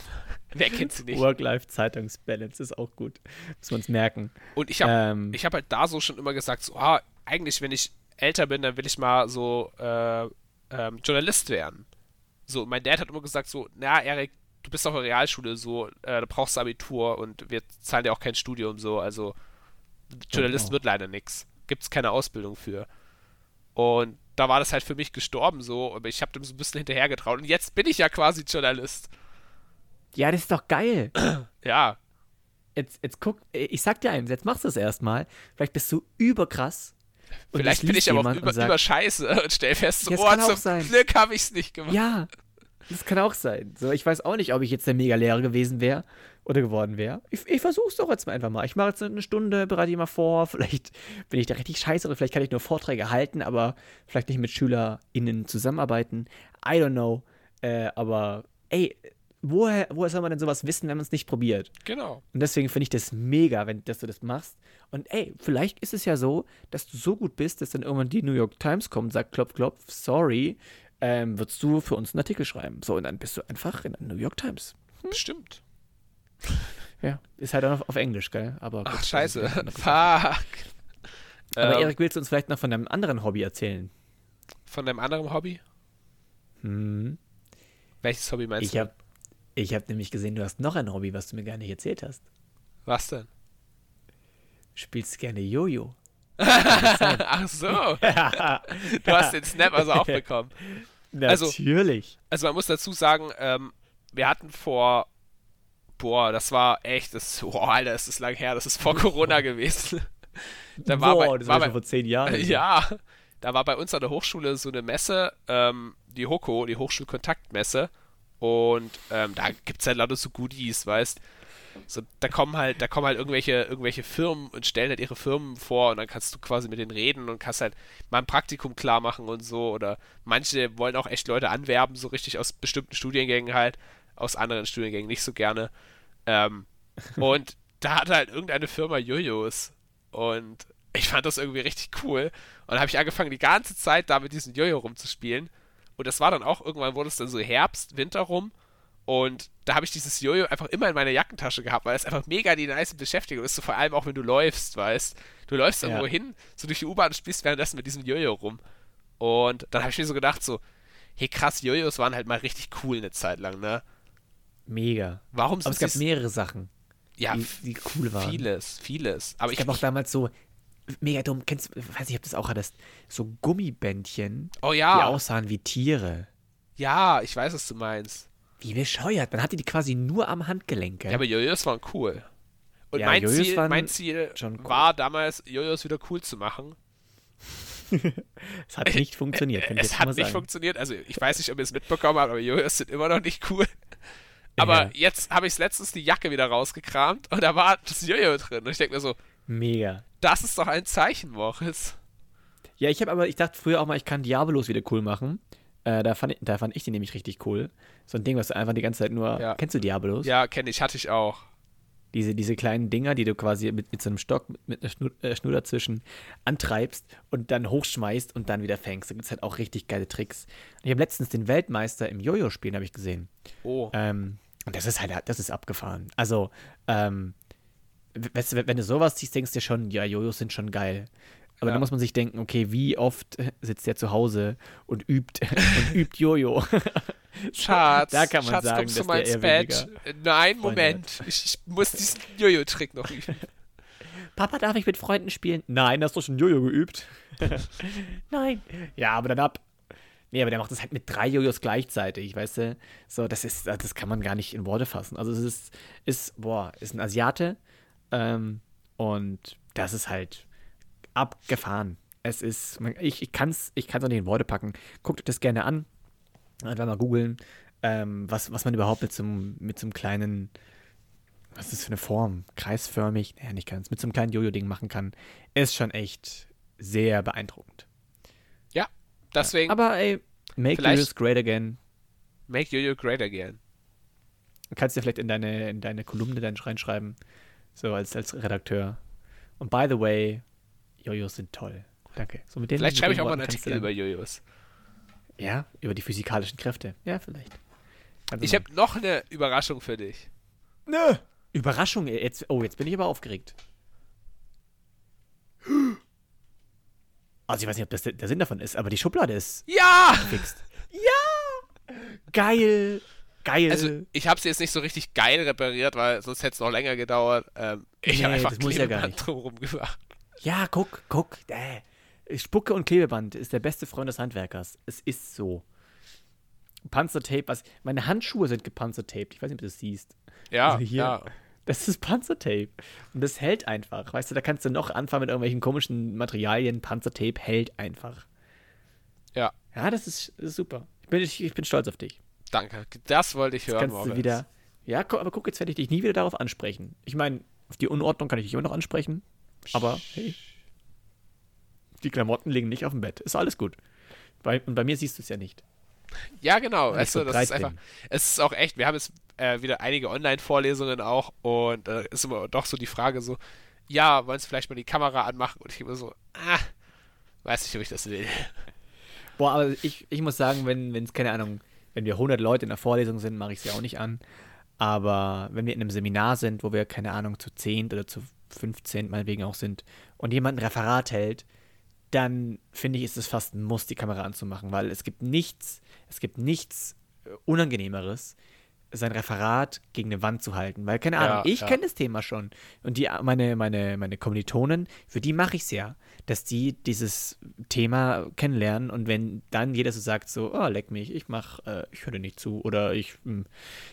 wer kennt sie nicht? Work-Life-Zeitungsbalance ist auch gut. Muss man es merken. Und ich habe Ähm, ich hab halt da so schon immer gesagt, so, ah, eigentlich, wenn ich älter bin, dann will ich mal so äh, ähm, Journalist werden. So, mein Dad hat immer gesagt, so, na, Erik, du bist auf der Realschule, so, äh, du brauchst Abitur und wir zahlen dir auch kein Studium, so, also Journalist Genau. wird leider nix. Gibt's keine Ausbildung für. Und da war das halt für mich gestorben, so, aber ich habe dem so ein bisschen hinterhergetraut und jetzt bin ich ja quasi Journalist. ja, das ist doch geil. [clears throat] Ja, Jetzt, jetzt guck, ich sag dir eins, jetzt machst du es erstmal. Vielleicht bist du überkrass. Und vielleicht es bin ich aber auch über, sagt, über Scheiße und stell fest, so, es oh, zum sein. Glück habe ich's nicht gemacht. Ja, das kann auch sein. So, ich weiß auch nicht, ob ich jetzt der Mega-Lehrer gewesen wäre oder geworden wäre. Ich, ich versuch's doch jetzt mal einfach mal. Ich mache jetzt eine Stunde, bereite ich mal vor. Vielleicht bin ich da richtig scheiße oder vielleicht kann ich nur Vorträge halten, aber vielleicht nicht mit SchülerInnen zusammenarbeiten. I don't know. Äh, aber ey, woher, woher soll man denn sowas wissen, wenn man es nicht probiert? Genau. Und deswegen finde ich das mega, wenn, dass du das machst. Und ey, vielleicht ist es ja so, dass du so gut bist, dass dann irgendwann die New York Times kommt und sagt, klopf, klopf, sorry, ähm, würdest du für uns einen Artikel schreiben. So, und dann bist du einfach in der New York Times. Bestimmt. Ja, ist halt auch noch auf Englisch, gell? Aber Ach, gut, scheiße. [laughs] Fuck. Aber ähm, Erik, willst du uns vielleicht noch von deinem anderen Hobby erzählen? Von deinem anderen Hobby? Hm. Welches Hobby meinst Ich du? habe ich hab nämlich gesehen, du hast noch ein Hobby, was du mir gar nicht erzählt hast. Was denn? Du spielst gerne Jojo. [laughs] Ach so. [laughs] Du hast den Snap also auch bekommen. Also- Natürlich. Also man muss dazu sagen, ähm, wir hatten vor, boah, das war echt, das, boah, Alter, das ist lang her, das ist vor [laughs] Corona gewesen. Da war Boah, bei, das war war bei, schon vor zehn Jahren. so. Ja, da war bei uns an der Hochschule so eine Messe, ähm, die HOKO, die Hochschulkontaktmesse. Und ähm, da gibt's halt lauter so Goodies, weißt so, da kommen halt, da kommen halt irgendwelche, irgendwelche Firmen und stellen halt ihre Firmen vor und dann kannst du quasi mit denen reden und kannst halt mal ein Praktikum klar machen und so. Oder manche wollen auch echt Leute anwerben, so richtig aus bestimmten Studiengängen halt, aus anderen Studiengängen nicht so gerne. Ähm, [laughs] und da hat halt irgendeine Firma Jojos. Und ich fand das irgendwie richtig cool. Und dann habe ich angefangen, die ganze Zeit da mit diesem Jojo rumzuspielen. Und das war dann auch, irgendwann wurde es dann so Herbst, Winter rum. Und da habe ich dieses Jojo einfach immer in meiner Jackentasche gehabt, weil es einfach mega die nice Beschäftigung ist. So vor allem auch, wenn du läufst, weißt. Du läufst Ja. irgendwo hin, so durch die U-Bahn und spielst währenddessen mit diesem Jojo rum. Und dann habe ich mir so gedacht, so, hey krass, Jojos waren halt mal richtig cool eine Zeit lang, ne? Mega. Warum Aber es gab mehrere Sachen, ja, die, die cool waren. vieles, vieles. Aber Es ich, gab auch damals so, mega dumm, kennst du, weiß nicht, ob du das auch hattest, so Gummibändchen, oh die ja, aussahen wie Tiere. ja, ich weiß, was du meinst. Wie bescheuert. Man hatte die quasi nur am Handgelenk. Ja, aber Jojos waren cool. Und Ja, mein, Jojos Ziel, waren mein Ziel cool. war damals, Jojos wieder cool zu machen. [laughs] es hat nicht funktioniert. [laughs] Es hat nicht sagen. funktioniert. Also, ich weiß nicht, ob ihr es mitbekommen habt, aber Jojos sind immer noch nicht cool. Aber Ja. jetzt habe ich letztens die Jacke wieder rausgekramt und da war das Jojo drin. Und ich denke mir so, Mega. das ist doch ein Zeichen, Moritz. Ja, ich habe aber, ich dachte früher auch mal, ich kann Diabolos wieder cool machen. Äh, da, fand ich, da fand ich die nämlich richtig cool. So ein Ding, was du einfach die ganze Zeit nur. Ja. Kennst du Diabolos? Ja, kenne ich, hatte ich auch. Diese, diese kleinen Dinger, die du quasi mit, mit so einem Stock, mit, mit einer Schnur, äh, Schnur dazwischen antreibst und dann hochschmeißt und dann wieder fängst. Da gibt es halt auch richtig geile Tricks. Ich habe letztens den Weltmeister im Jojo-Spielen, habe ich gesehen. Oh. Ähm, Und das ist halt, das ist abgefahren. Also, ähm, weißt du, wenn du sowas siehst, denkst du dir schon, ja, Jojos sind schon geil. Aber Ja. dann muss man sich denken, okay, wie oft [laughs] sitzt der zu Hause und übt [laughs] und übt Jojo? [laughs] Schatz, da kann man Schatz, sagen, kommst du mal ins Bett? Nein, Freunde Moment. Ich, ich muss diesen Jojo-Trick noch üben. Papa, darf ich mit Freunden spielen? Nein, hast du schon Jojo geübt? Nein. Ja, aber dann ab. Nee, aber der macht das halt mit drei Jojos gleichzeitig, weißt du? So, das ist, das kann man gar nicht in Worte fassen. Also es ist, ist, boah, ist ein Asiate ähm, und das ist halt abgefahren. Es ist, ich, ich kann es ich kann's auch nicht in Worte packen. Guckt euch das gerne an. Einfach mal googeln, ähm, was, was man überhaupt mit so, einem- mit so einem kleinen, was ist das für eine Form? Kreisförmig? Naja, nicht ganz. Mit so einem kleinen Jojo-Ding machen kann. Ist schon echt sehr beeindruckend. Ja, deswegen Aber ey, make Jojos great again. make Jojo great again. Du kannst dir vielleicht in deine, in deine Kolumne dann reinschreiben. So als, als Redakteur. Und by the way, Jojos sind toll. Danke. So mit Vielleicht schreibe ich auch mal einen Artikel über Jojos. Ja, über die physikalischen Kräfte. Ja, vielleicht. Du Ich habe noch eine Überraschung für dich. Nö. Überraschung, ey, jetzt, oh, jetzt bin ich aber aufgeregt. Also ich weiß nicht, ob das der der Sinn davon ist, aber die Schublade ist Ja! fixt. Ja! Geil! Geil! Also, ich habe sie jetzt nicht so richtig geil repariert, weil sonst hätte es noch länger gedauert. Ähm, ich Nee, habe einfach das muss ja gar Klebeband nicht. drumherum gemacht. ja, guck, guck. Äh. Spucke und Klebeband ist der beste Freund des Handwerkers. Es ist so. Panzertape, was. Meine Handschuhe sind gepanzertaped. Ich weiß nicht, ob du das siehst. Ja, Also hier- ja. Das ist Panzertape. Und das hält einfach. Weißt du, da kannst du noch anfangen mit irgendwelchen komischen Materialien. Panzertape hält einfach. Ja, Ja, das ist, das ist super. Ich bin, ich, ich bin stolz auf dich. Danke. Das wollte ich hören, Kannst du wieder. Ja, aber guck, jetzt werde ich dich nie wieder darauf ansprechen. Ich meine, auf die Unordnung kann ich dich immer noch ansprechen. Aber hey. Die Klamotten liegen nicht auf dem Bett. Ist alles gut. Bei, und bei mir siehst du es ja nicht. Ja, genau. Also, so das ist einfach. Es ist auch echt, wir haben jetzt äh, wieder einige Online-Vorlesungen auch und da ist immer doch so die Frage so, ja, wollen Sie vielleicht mal die Kamera anmachen? Und ich immer so, ah, weiß nicht, ob ich das will. Boah, aber ich, ich muss sagen, wenn es, keine Ahnung, wenn wir 100 Leute in der Vorlesung sind, mache ich sie auch nicht an. Aber wenn wir in einem Seminar sind, wo wir, keine Ahnung, zu 10 oder zu 15 meinetwegen auch sind und jemand ein Referat hält, dann finde ich, ist es fast ein Muss, die Kamera anzumachen, weil es gibt nichts, es gibt nichts äh, Unangenehmeres, sein Referat gegen eine Wand zu halten. Weil, keine Ahnung, Ja, ich ja. kenne das Thema schon. Und die, meine, meine, meine Kommilitonen, für die mache ich es ja, dass die dieses Thema kennenlernen und wenn dann jeder so sagt, so, oh, leck mich, ich mach, äh, ich höre nicht zu oder ich, hm,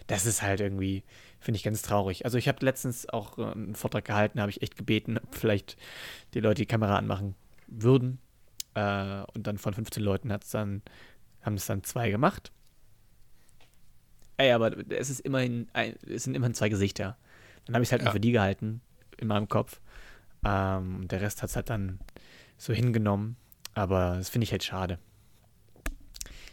das ist halt irgendwie, finde ich ganz traurig. Also ich habe letztens auch äh, einen Vortrag gehalten, habe ich echt gebeten, ob vielleicht die Leute die Kamera anmachen würden. Äh, und dann von 15 Leuten hat's dann, haben es dann zwei gemacht. Ey, aber es ist immerhin, ein, es sind immerhin zwei Gesichter. Dann habe ich es halt Ja. nur für die gehalten, in meinem Kopf. Ähm, und der Rest hat es halt dann so hingenommen. Aber das finde ich halt schade.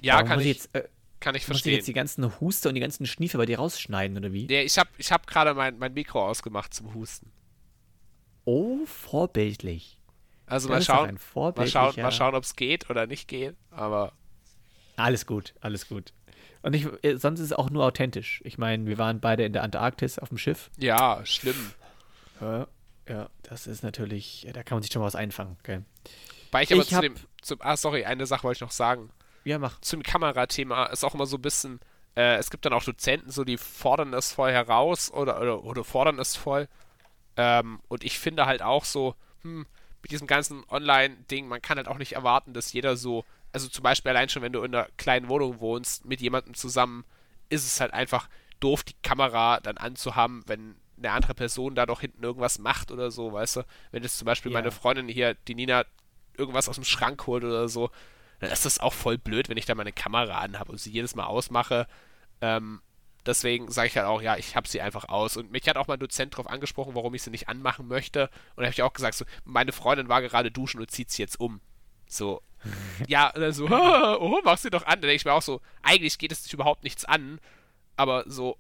Ja, Warum kann ich, jetzt, äh, kann ich muss ich verstehen. jetzt die ganzen Huster und die ganzen Schniefe bei dir rausschneiden, oder wie? Nee, ich habe ich hab gerade mein, mein Mikro ausgemacht zum Husten. Oh, vorbildlich. Also Das mal schauen, mal schauen, mal schauen, ob es geht oder nicht geht. Aber Alles gut, alles gut. Und ich, äh, sonst ist es auch nur authentisch. Ich meine, wir waren beide in der Antarktis auf dem Schiff. ja, schlimm. Ja, ja das ist natürlich, ja, da kann man sich schon mal was einfangen. Okay. Weil ich aber Ich zu hab- dem, zum, ah, sorry, eine Sache wollte ich noch sagen. Ja, mach. Zum Kamerathema ist auch immer so ein bisschen, äh, es gibt dann auch Dozenten, so die fordern es voll heraus oder, oder, oder fordern es voll. Ähm, und ich finde halt auch so, hm, mit diesem ganzen Online-Ding, man kann halt auch nicht erwarten, dass jeder so, also zum Beispiel allein schon, wenn du in einer kleinen Wohnung wohnst, mit jemandem zusammen, ist es halt einfach doof, die Kamera dann anzuhaben, wenn eine andere Person da doch hinten irgendwas macht oder so, weißt du? Wenn jetzt zum Beispiel Ja. meine Freundin hier, die Nina, irgendwas aus dem Schrank holt oder so, dann ist das auch voll blöd, wenn ich da meine Kamera anhabe und sie jedes Mal ausmache. Ähm, deswegen sage ich halt auch, ja, ich habe sie einfach aus. Und mich hat auch mal ein Dozent darauf angesprochen, warum ich sie nicht anmachen möchte. Und da habe ich auch gesagt, so, meine Freundin war gerade duschen und zieht sie jetzt um. So. Ja, dann so, [laughs] oh, mach sie doch an. Da denke ich mir auch so, eigentlich geht es dich überhaupt nichts an. Aber so,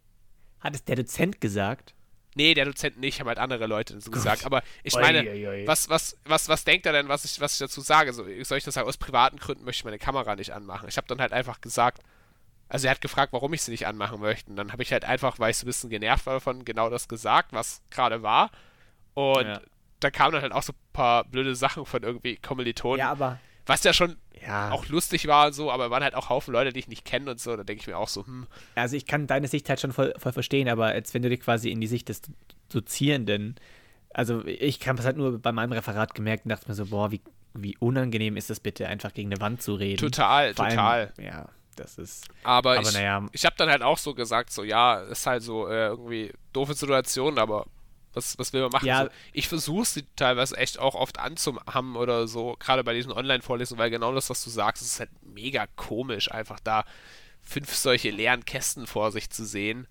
Hat es der Dozent gesagt? nee, der Dozent nicht, haben halt andere Leute so gesagt. Aber ich meine, Uiuiui. was, was, was, was denkt er denn, was ich, was ich dazu sage? So, soll ich das sagen, aus privaten Gründen möchte ich meine Kamera nicht anmachen? Ich habe dann halt einfach gesagt, Also er hat gefragt, warum ich sie nicht anmachen möchte. Und dann habe ich halt einfach, weil ich so ein bisschen genervt war davon, genau das gesagt, was gerade war. Und Ja. da kamen dann halt auch so ein paar blöde Sachen von irgendwie Kommilitonen. Ja, aber. Was ja schon Ja. auch lustig war und so, aber waren halt auch Haufen Leute, die ich nicht kenne und so. Da denke ich mir auch so, hm, Also ich kann deine Sicht halt schon voll, voll verstehen, aber jetzt, wenn du dich quasi in die Sicht des Dozierenden, also ich habe es halt nur bei meinem Referat gemerkt und dachte mir so, boah, wie, wie unangenehm ist das bitte, einfach gegen eine Wand zu reden. total, Vor allem- total. ja, das ist. Aber, Aber ich, naja. ich habe dann halt auch so gesagt, so ja, ist halt so äh, irgendwie doofe Situation, aber was, was will man machen? Ja. So, ich versuche sie teilweise echt auch oft anzuhaben oder so, gerade bei diesen Online-Vorlesungen, weil genau das, was du sagst, ist halt mega komisch, einfach da fünf solche leeren Kästen vor sich zu sehen.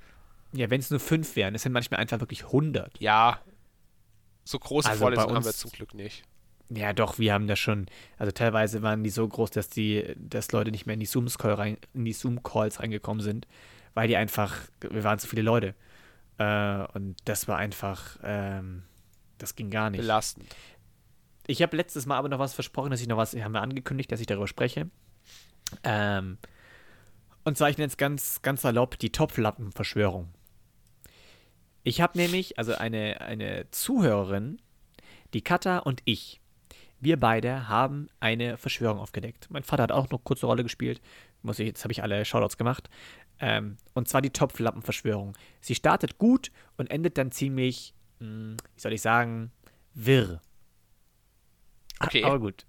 Ja, wenn es nur fünf wären, es sind manchmal einfach wirklich 100. Ja, so große Also Vorlesungen haben wir zum Glück nicht. Ja, doch, wir haben das schon. Also teilweise waren die so groß, dass die, dass Leute nicht mehr in die Zoom-Calls rein, in die Zoom-Calls reingekommen sind, weil die einfach, wir waren zu viele Leute. Äh, und das war einfach, ähm, das ging gar nicht. Belastend. Ich habe letztes Mal aber noch was versprochen, dass ich noch was, haben wir angekündigt, dass ich darüber spreche. Ähm, und zwar, ich nenne es ganz, ganz salopp die Topflappenverschwörung. Ich habe nämlich, also eine, eine Zuhörerin, die Katha und ich, wir beide haben eine Verschwörung aufgedeckt. Mein Vater hat auch noch kurze Rolle gespielt. Muss ich, jetzt habe ich alle Shoutouts gemacht. Ähm, und zwar die Topflappenverschwörung. Sie startet gut und endet dann ziemlich, mh, wie soll ich sagen, wirr. Okay. Aber gut,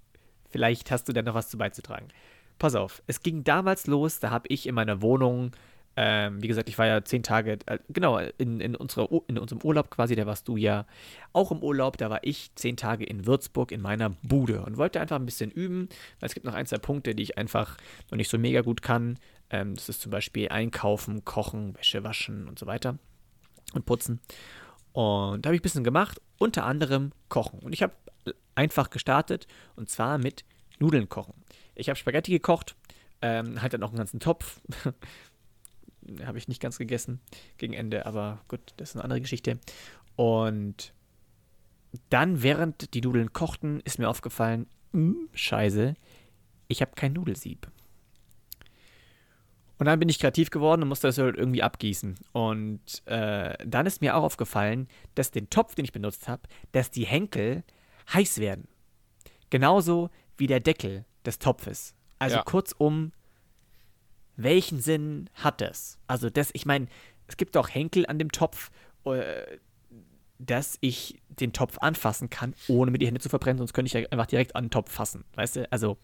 vielleicht hast du da noch was zu beizutragen. Pass auf, es ging damals los, da habe ich in meiner Wohnung, ähm, wie gesagt, ich war ja zehn Tage, äh, genau, in, in, unserer, in unserem Urlaub quasi, da warst du ja auch im Urlaub, da war ich zehn Tage in Würzburg in meiner Bude und wollte einfach ein bisschen üben, weil es gibt noch ein, zwei Punkte, die ich einfach noch nicht so mega gut kann. Ähm, das ist zum Beispiel Einkaufen, Kochen, Wäsche waschen und so weiter und putzen. Und da habe ich ein bisschen gemacht, unter anderem Kochen. Und ich habe einfach gestartet und zwar mit Nudeln kochen. Ich habe Spaghetti gekocht, ähm, halt dann noch einen ganzen Topf. [laughs] habe ich nicht ganz gegessen gegen Ende, aber gut, das ist eine andere Geschichte. Und dann, während die Nudeln kochten, ist mir aufgefallen, hm, scheiße, ich habe kein Nudelsieb. Und dann bin ich kreativ geworden und musste das halt irgendwie abgießen. Und äh, dann ist mir auch aufgefallen, dass den Topf, den ich benutzt habe, dass die Henkel heiß werden. Genauso wie der Deckel des Topfes. Also Ja. kurzum, welchen Sinn hat das? Also das, ich meine, es gibt doch Henkel an dem Topf, äh, dass ich den Topf anfassen kann, ohne mir die Hände zu verbrennen, sonst könnte ich ja einfach direkt an den Topf fassen. Weißt du? Also,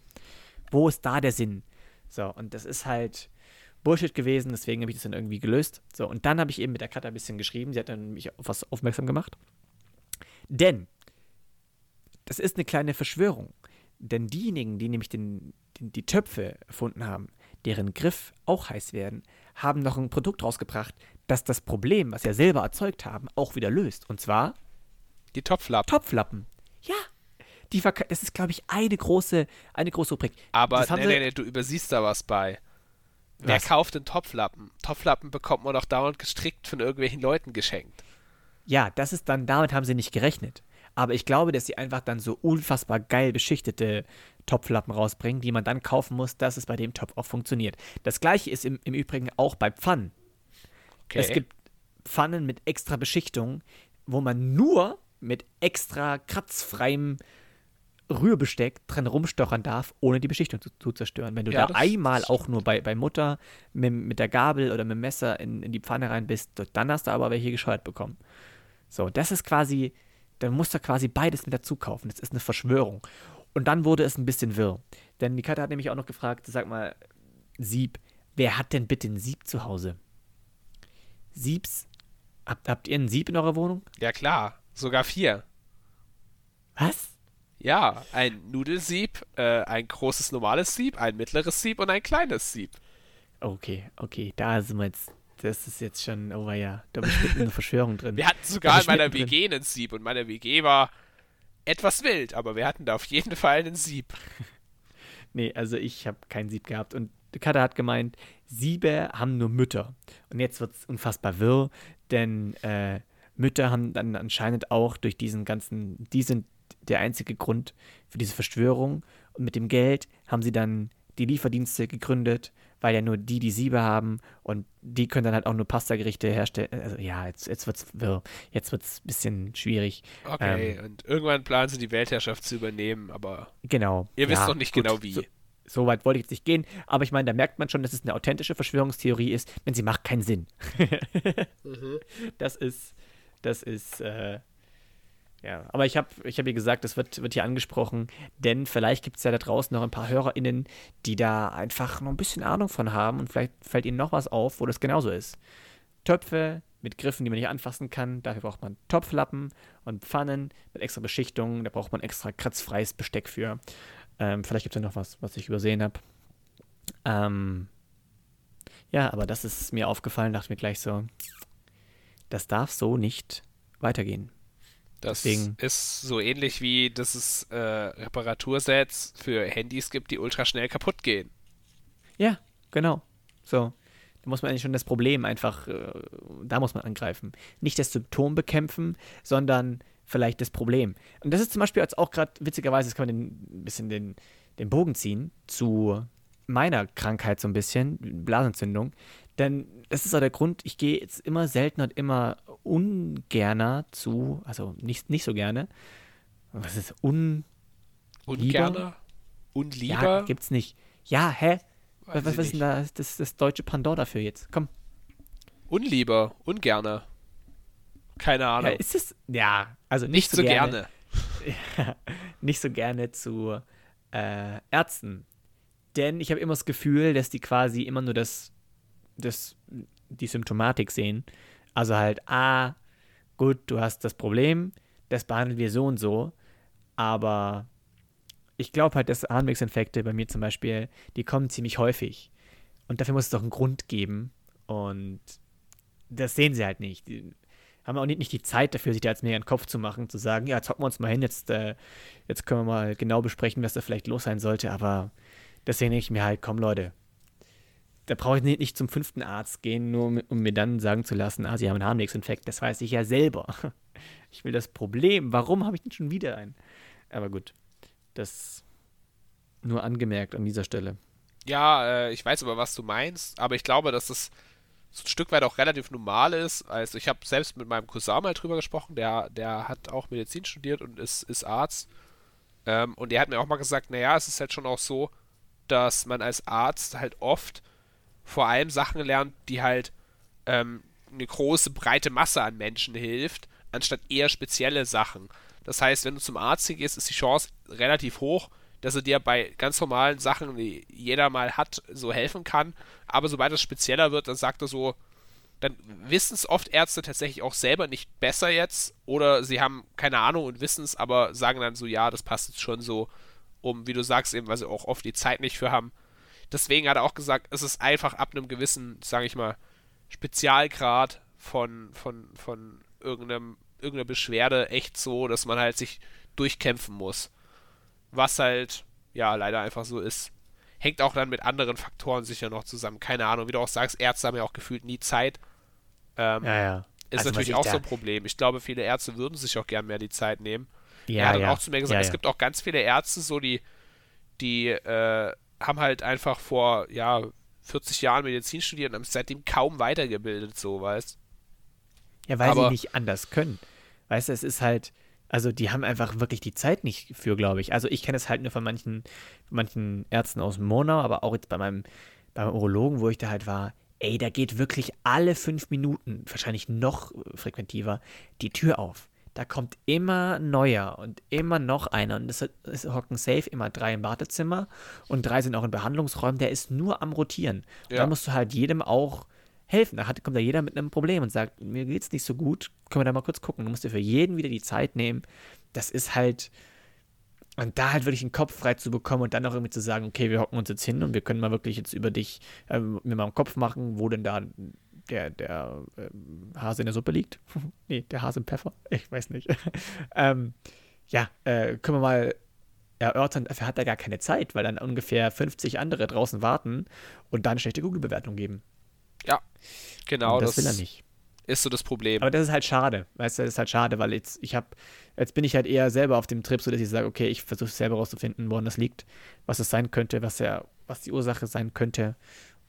wo ist da der Sinn? So, und das ist halt Bullshit gewesen, deswegen habe ich das dann irgendwie gelöst. So, und dann habe ich eben mit der Katha ein bisschen geschrieben, sie hat dann mich auf was aufmerksam gemacht. Denn das ist eine kleine Verschwörung. Denn diejenigen, die nämlich den, den, die Töpfe erfunden haben, deren Griff auch heiß werden, haben noch ein Produkt rausgebracht, das das Problem, was sie ja selber erzeugt haben, auch wieder löst. Und zwar Die Topflappen. Topflappen. Ja. Die verka- das ist, glaube ich, eine große, eine große Rubrik. Aber nee, nee, nee, du übersiehst da was bei. Wer Was? kauft denn Topflappen? Topflappen bekommt man doch dauernd gestrickt von irgendwelchen Leuten geschenkt. Ja, das ist dann, damit haben sie nicht gerechnet. Aber ich glaube, dass sie einfach dann so unfassbar geil beschichtete Topflappen rausbringen, die man dann kaufen muss, dass es bei dem Topf auch funktioniert. Das gleiche ist im, im Übrigen auch bei Pfannen. Okay. Es gibt Pfannen mit extra Beschichtung, wo man nur mit extra kratzfreiem Rührbesteck dran rumstochern darf, ohne die Beschichtung zu, zu zerstören. Wenn du Ja, da einmal stimmt. auch nur bei, bei Mutter mit, mit der Gabel oder mit dem Messer in, in die Pfanne rein bist, dann hast du aber welche gescheuert bekommen. So, das ist quasi, dann musst du quasi beides mit dazu kaufen. Das ist eine Verschwörung. Und dann wurde es ein bisschen wirr. Denn die Katze hat nämlich auch noch gefragt, sag mal, Sieb, wer hat denn bitte ein Sieb zu Hause? Siebs, habt, habt ihr ein Sieb in eurer Wohnung? ja klar, sogar vier. Was? Ja, ein Nudelsieb, äh, ein großes normales Sieb, ein mittleres Sieb und ein kleines Sieb. Okay, okay, da sind wir jetzt, das ist jetzt schon, oh ja, da bestimmt eine Verschwörung drin. Wir hatten sogar in meiner. WG einen Sieb und meine WG war etwas wild, aber wir hatten da auf jeden Fall einen Sieb. [laughs] Nee, also ich habe kein Sieb gehabt. Und die Katha hat gemeint, Siebe haben nur Mütter. Und jetzt wird es unfassbar wirr, denn äh, Mütter haben dann anscheinend auch durch diesen ganzen, die sind der einzige Grund für diese Verschwörung. Und mit dem Geld haben sie dann die Lieferdienste gegründet, weil ja nur die die Siebe haben und die können dann halt auch nur Pasta-Gerichte herstellen. Also ja, jetzt, jetzt wird's wirr. Jetzt wird's ein bisschen schwierig. Okay, ähm, und irgendwann planen sie die Weltherrschaft zu übernehmen, aber genau. ihr wisst ja, noch nicht gut, genau wie. So, so, weit wollte ich jetzt nicht gehen, aber ich meine, da merkt man schon, dass es eine authentische Verschwörungstheorie ist, wenn sie macht keinen Sinn. mhm. [laughs] Das ist, das ist, äh, ja, aber ich habe ich hab ihr gesagt, das wird, wird hier angesprochen, denn vielleicht gibt es ja da draußen noch ein paar HörerInnen, die da einfach noch ein bisschen Ahnung von haben und vielleicht fällt ihnen noch was auf, wo das genauso ist. Töpfe mit Griffen, die man nicht anfassen kann, dafür braucht man Topflappen und Pfannen mit extra Beschichtungen, da braucht man extra kratzfreies Besteck für. Ähm, vielleicht gibt es ja noch was, was ich übersehen habe. Ähm, ja, aber das ist mir aufgefallen, dachte mir gleich so, das darf so nicht weitergehen. Das Deswegen. ist so ähnlich wie, dass es äh, Reparatursets für Handys gibt, die ultra schnell kaputt gehen. Ja, genau. So. Da muss man eigentlich schon das Problem einfach, äh, da muss man angreifen. Nicht das Symptom bekämpfen, sondern vielleicht das Problem. Und das ist zum Beispiel jetzt auch gerade, witzigerweise, das kann man den, ein bisschen den, den Bogen ziehen zu meiner Krankheit so ein bisschen, Blasentzündung. Denn das ist auch der Grund, ich gehe jetzt immer seltener und immer ungerner zu, also nicht, nicht so gerne. Was ist un... Ungerner? Unlieber? Ja, gibt's nicht. Ja, hä? Weiß was, was ist denn da das, das deutsche Pandor dafür jetzt? Komm. Unlieber, ungerner. Keine Ahnung. Ja, ist es, ja, also nicht, nicht so, so gerne. gerne. [laughs] nicht so gerne zu äh, Ärzten. Denn ich habe immer das Gefühl, dass die quasi immer nur das, das, die Symptomatik sehen. Also halt, ah, gut, du hast das Problem, das behandeln wir so und so. Aber ich glaube halt, dass Harnwegsinfekte bei mir zum Beispiel, die kommen ziemlich häufig. Und dafür muss es doch einen Grund geben. Und das sehen sie halt nicht. Die, haben auch nicht, nicht die Zeit dafür, sich da jetzt mehr in den Kopf zu machen, zu sagen, ja, jetzt hocken wir uns mal hin, jetzt, äh, jetzt können wir mal genau besprechen, was da vielleicht los sein sollte. Aber deswegen denke ich mir halt, komm Leute, da brauche ich nicht, nicht, zum fünften Arzt gehen, nur um mir dann sagen zu lassen, ah, sie haben einen Harnwegsinfekt. Das weiß ich ja selber. [laughs] Ich will das Problem. Warum habe ich denn schon wieder einen? Aber gut, das nur angemerkt an dieser Stelle. Ja, äh, ich weiß aber, was du meinst, aber ich glaube, dass das so ein Stück weit auch relativ normal ist. Also ich habe selbst mit meinem Cousin mal drüber gesprochen, der, der hat auch Medizin studiert und ist, ist Arzt. Ähm, und der hat mir auch mal gesagt, naja, es ist halt schon auch so, dass man als Arzt halt oft vor allem Sachen lernt, die halt ähm, eine große, breite Masse an Menschen hilft, anstatt eher spezielle Sachen. Das heißt, wenn du zum Arzt gehst, ist die Chance relativ hoch, dass er dir bei ganz normalen Sachen, die jeder mal hat, so helfen kann. Aber sobald es spezieller wird, dann sagt er so, dann wissen es oft Ärzte tatsächlich auch selber nicht besser jetzt oder sie haben keine Ahnung und wissen es, aber sagen dann so, ja, das passt jetzt schon so, um, wie du sagst, eben, weil sie auch oft die Zeit nicht für haben. Deswegen hat er auch gesagt, es ist einfach ab einem gewissen, sage ich mal, Spezialgrad von, von, von irgendeinem, irgendeiner Beschwerde echt so, dass man halt sich durchkämpfen muss. Was halt, ja, leider einfach so ist. Hängt auch dann mit anderen Faktoren sicher noch zusammen. Keine Ahnung, wie du auch sagst, Ärzte haben ja auch gefühlt nie Zeit. Ähm, ja, ja. Ist also, natürlich auch so ein Problem. Ich glaube, viele Ärzte würden sich auch gern mehr die Zeit nehmen. Ja, er hat ja. auch zu mir gesagt, es gibt auch ganz viele Ärzte, so die, die äh, haben halt einfach vor, ja, 40 Jahren Medizin studiert und haben seitdem kaum weitergebildet, so, weißt Ja, weil Aber, sie nicht anders können. Weißt du, es ist halt, also die haben einfach wirklich die Zeit nicht für, glaube ich. Also ich kenne es halt nur von manchen, von manchen Ärzten aus Monau, aber auch jetzt bei meinem, beim Urologen, wo ich da halt war, ey, da geht wirklich alle fünf Minuten, wahrscheinlich noch frequentiver, die Tür auf. Da kommt immer neuer und immer noch einer. Und es, es hocken safe immer drei im Wartezimmer und drei sind auch in Behandlungsräumen. Der ist nur am Rotieren. Ja. da musst du halt jedem auch helfen. Da hat, kommt da jeder mit einem Problem und sagt, mir geht's nicht so gut, können wir da mal kurz gucken. Du musst dir für jeden wieder die Zeit nehmen. Das ist halt. Und da halt wirklich einen Kopf frei zu bekommen und dann auch irgendwie zu sagen, okay, wir hocken uns jetzt hin und wir können mal wirklich jetzt über dich äh, mir mal einen Kopf machen, wo denn da der, der äh, Hase in der Suppe liegt. [laughs] nee, der Hase im Pfeffer. Ich weiß nicht. [laughs] ähm, ja, äh, können wir mal erörtern, dafür hat er gar keine Zeit, weil dann ungefähr 50 andere draußen warten und da eine schlechte Google-Bewertung geben. Ja, genau. das, das, will er nicht. Ist so das Problem. Aber das ist halt schade. Weißt du, das ist halt schade, weil jetzt, ich habe, jetzt bin ich halt eher selber auf dem Trip, so dass ich sage, okay, ich versuche selber rauszufinden, woran das liegt, was es sein könnte, was ja, was die Ursache sein könnte.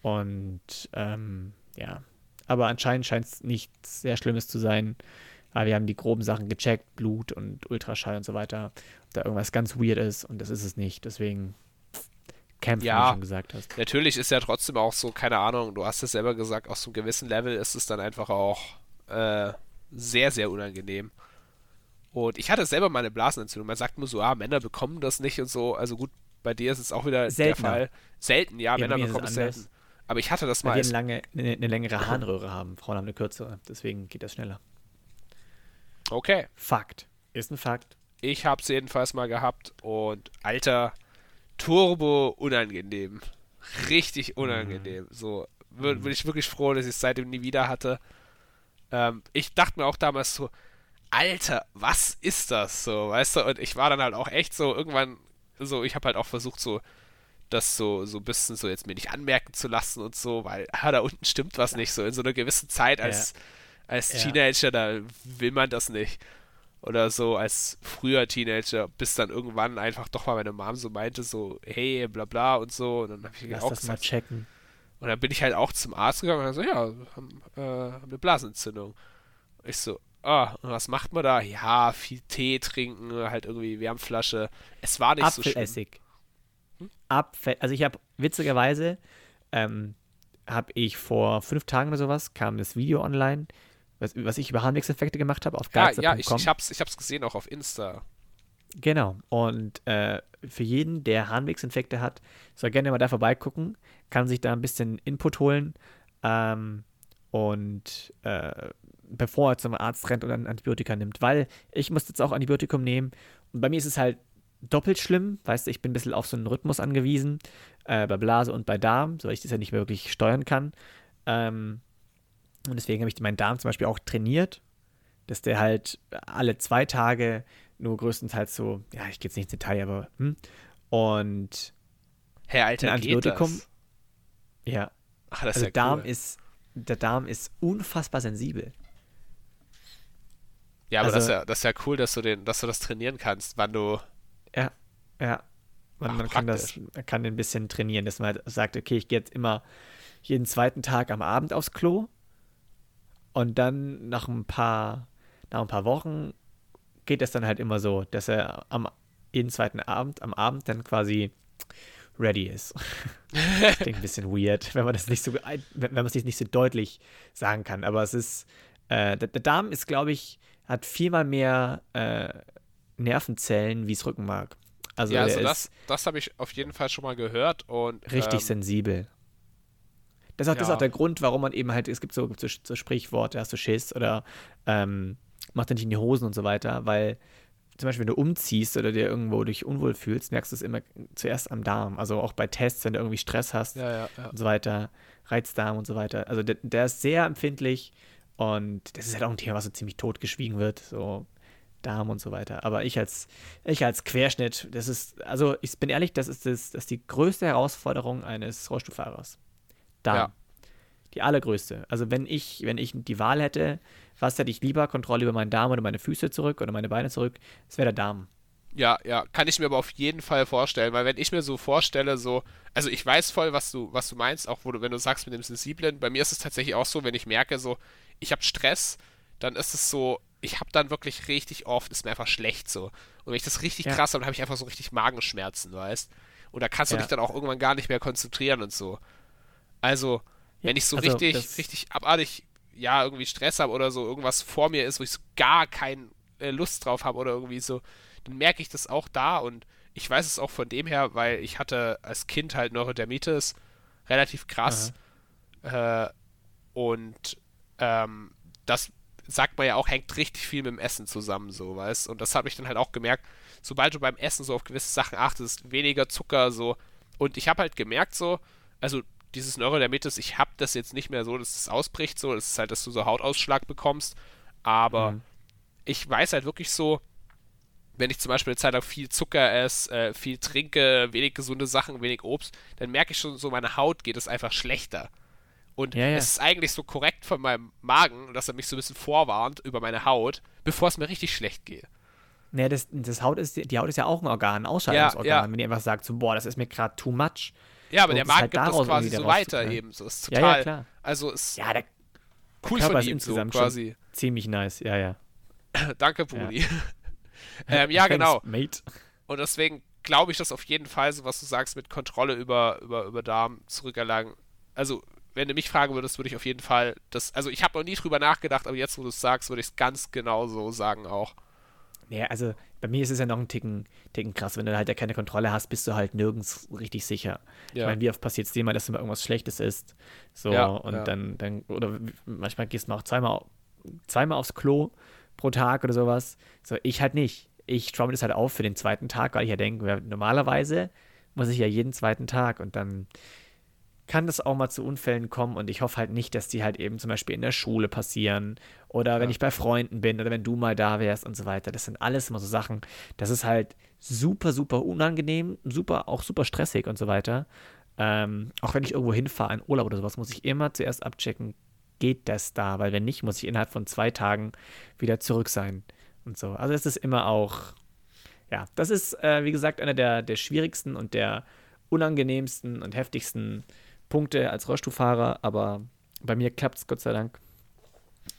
Und ähm, ja, aber anscheinend scheint es nichts sehr Schlimmes zu sein. Aber wir haben die groben Sachen gecheckt, Blut und Ultraschall und so weiter, ob da irgendwas ganz weird ist und das ist es nicht. Deswegen kämpfen, Ja. wie du schon gesagt hast. Natürlich ist ja trotzdem auch so, keine Ahnung, du hast es selber gesagt, auf so einem gewissen Level ist es dann einfach auch äh, sehr, sehr unangenehm. Und ich hatte selber mal eine Blasenentzündung. Man sagt nur so, ah, Männer bekommen das nicht und so. Also gut, bei dir ist es auch wieder Seltener. der Fall. Selten, ja, Ja, Männer bekommen es selten. Aber ich hatte das Weil mal wir als eine, lange, eine, eine längere [coughs] Harnröhre haben. Frauen haben eine kürzere. Deswegen geht das schneller. Okay, Fakt. Ist ein Fakt. ich hab's jedenfalls mal gehabt und alter, turbo unangenehm. Richtig unangenehm. So, bin, bin ich wirklich froh, dass ich es seitdem nie wieder hatte. Ähm, ich dachte mir auch damals so, Alter, was ist das so, weißt du? Und ich war dann halt auch echt so irgendwann so, ich habe halt auch versucht so das so so ein bisschen so jetzt mir nicht anmerken zu lassen und so, weil ah, da unten stimmt was nicht so in so einer gewissen Zeit als als Ja. Teenager, da will man das nicht. Oder so als früher Teenager, bis dann irgendwann einfach doch mal meine Mom so meinte, so, hey, bla bla und so. Und dann habe ich Lass auch das mal gesagt, checken. und dann bin ich halt auch zum Arzt gegangen und so, ja, haben, äh, haben eine Blasenentzündung. Ich so, ah, und was macht man da? Ja, viel Tee trinken, halt irgendwie Wärmflasche. Es war nicht so schlimm. Apfel, also ich habe witzigerweise, ähm, habe ich vor fünf Tagen oder sowas, kam das Video online, was, was ich über Harnwegsinfekte gemacht habe auf Ja, geizer.com. ja, ich, ich, hab's, ich hab's gesehen auch auf Insta. Genau. Und äh, für jeden, der Harnwegsinfekte hat, soll gerne mal da vorbeigucken, kann sich da ein bisschen Input holen ähm, und äh, bevor er zum Arzt rennt und ein Antibiotika nimmt, weil ich muss jetzt auch Antibiotikum nehmen und bei mir ist es halt doppelt schlimm, weißt du, ich bin ein bisschen auf so einen Rhythmus angewiesen, äh, bei Blase und bei Darm, so weil ich das ja nicht mehr wirklich steuern kann. Ähm, und deswegen habe ich meinen Darm zum Beispiel auch trainiert, dass der halt alle zwei Tage nur größtenteils so, ja, ich gehe jetzt nicht ins Detail, aber hm. Und Herr Alter, Ein geht Antibiotikum? das? ja, Ach, das ist also ja Darm cool. ist, der Darm ist unfassbar sensibel. Ja, aber das, ist also- ja, das ist ja cool, dass du, den, dass du das trainieren kannst, wann du. Ja, ja. Man, Ach, man kann das, man kann ein bisschen trainieren, dass man halt sagt, okay, ich gehe jetzt immer jeden zweiten Tag am Abend aufs Klo und dann nach ein paar, nach ein paar Wochen geht es dann halt immer so, dass er am jeden zweiten Abend, am Abend dann quasi ready ist. [laughs] Klingt ein bisschen weird, wenn man das nicht so, wenn wenn man es nicht so deutlich sagen kann, aber es ist, äh, der, der Darm ist, glaube ich, hat viermal mehr äh, Nervenzellen wie das Rückenmark. Also, ja, also das, das habe ich auf jeden Fall schon mal gehört und. richtig ähm, sensibel. Das ist, auch, das ist ja. auch der Grund, warum man eben halt, es gibt so, so, so Sprichworte, hast du Schiss oder ähm, mach dir nicht in die Hosen und so weiter, weil zum Beispiel, wenn du umziehst oder dir irgendwo dich unwohl fühlst, merkst du es immer zuerst am Darm. Also auch bei Tests, wenn du irgendwie Stress hast Ja, ja, ja. und so weiter, Reizdarm und so weiter. Also der, der ist sehr empfindlich und das ist halt auch ein Thema, was so ziemlich totgeschwiegen wird, so Darm und so weiter. Aber ich als, ich als Querschnitt, das ist, also ich bin ehrlich, das ist, das, das ist die größte Herausforderung eines Rollstuhlfahrers. Darm. Ja. Die allergrößte. Also wenn ich, wenn ich die Wahl hätte, was hätte ich lieber, Kontrolle über meinen Darm oder meine Füße zurück oder meine Beine zurück, das wäre der Darm. Ja, ja, kann ich mir aber auf jeden Fall vorstellen, weil wenn ich mir so vorstelle, so, also ich weiß voll, was du, was du meinst, auch wo du, wenn du sagst mit dem Sensiblen, bei mir ist es tatsächlich auch so, wenn ich merke, so, ich habe Stress, dann ist es so, ich habe dann wirklich richtig oft, ist mir einfach schlecht so. Und wenn ich das richtig Ja. krass habe, dann habe ich einfach so richtig Magenschmerzen, weißt? Und da kannst du Ja. dich dann auch irgendwann gar nicht mehr konzentrieren und so. Also, wenn ich so also richtig, richtig abartig, ja, irgendwie Stress habe oder so, irgendwas vor mir ist, wo ich so gar keine äh, Lust drauf habe oder irgendwie so, dann merke ich das auch da und ich weiß es auch von dem her, weil ich hatte als Kind halt Neurodermitis, relativ krass. Äh, und ähm, das sagt man ja auch, hängt richtig viel mit dem Essen zusammen, so, weißt Und das habe ich dann halt auch gemerkt, sobald du beim Essen so auf gewisse Sachen achtest, weniger Zucker, so. Und ich habe halt gemerkt, so, also dieses Neurodermitis, ich habe das jetzt nicht mehr so, dass es ausbricht, so, das ist halt, dass du so Hautausschlag bekommst, aber Mhm. ich weiß halt wirklich so, wenn ich zum Beispiel eine Zeit lang viel Zucker esse, äh, viel trinke, wenig gesunde Sachen, wenig Obst, dann merke ich schon so, meine Haut geht es einfach schlechter. Und Ja, ja. es ist eigentlich so korrekt von meinem Magen, dass er mich so ein bisschen vorwarnt über meine Haut, bevor es mir richtig schlecht geht. Naja, das, das Haut ist, die Haut ist ja auch ein Organ, ein Ausscheidungsorgan. Ja. Wenn ihr einfach sagt, so, boah, das ist mir gerade too much, Ja, aber Und der Markt halt gibt das quasi so weiter zu- eben. So ist Ja, total. ja, klar. Also ist Ja, der cool Körper von ihm so quasi. ziemlich nice. Ja, ja. [clears throat] Danke, Brudi. [laughs] ähm, ja, genau. Mate. Und deswegen glaube ich, dass auf jeden Fall, so was du sagst, mit Kontrolle über, über, über Darm zurückerlangen. Also, wenn du mich fragen würdest, würde ich auf jeden Fall das. Also, ich habe noch nie drüber nachgedacht, aber jetzt, wo du es sagst, würde ich es ganz genau so sagen auch. Ja, also bei mir ist es ja noch ein Ticken, Ticken krass. Wenn du halt ja keine Kontrolle hast, bist du halt nirgends richtig sicher. Ich Ja. meine, wie oft passiert es dir mal, dass du mal irgendwas Schlechtes isst? So, Ja, und ja. dann, dann, oder manchmal gehst du mal auch zweimal, zweimal aufs Klo pro Tag oder sowas. So, ich halt nicht. Ich mir das halt auf für den zweiten Tag, weil ich ja denke, normalerweise muss ich ja jeden zweiten Tag und dann kann das auch mal zu Unfällen kommen und ich hoffe halt nicht, dass die halt eben zum Beispiel in der Schule passieren oder wenn Ja. ich bei Freunden bin oder wenn du mal da wärst und so weiter. Das sind alles immer so Sachen. Das ist halt super, super unangenehm, super, auch super stressig und so weiter. Ähm, auch wenn ich irgendwo hinfahre, in Urlaub oder sowas, muss ich immer zuerst abchecken, geht das da? Weil wenn nicht, muss ich innerhalb von zwei Tagen wieder zurück sein und so. Also es ist immer auch, ja, das ist, äh, wie gesagt, einer der, der schwierigsten und der unangenehmsten und heftigsten Punkte als Rollstuhlfahrer, aber bei mir klappt es Gott sei Dank.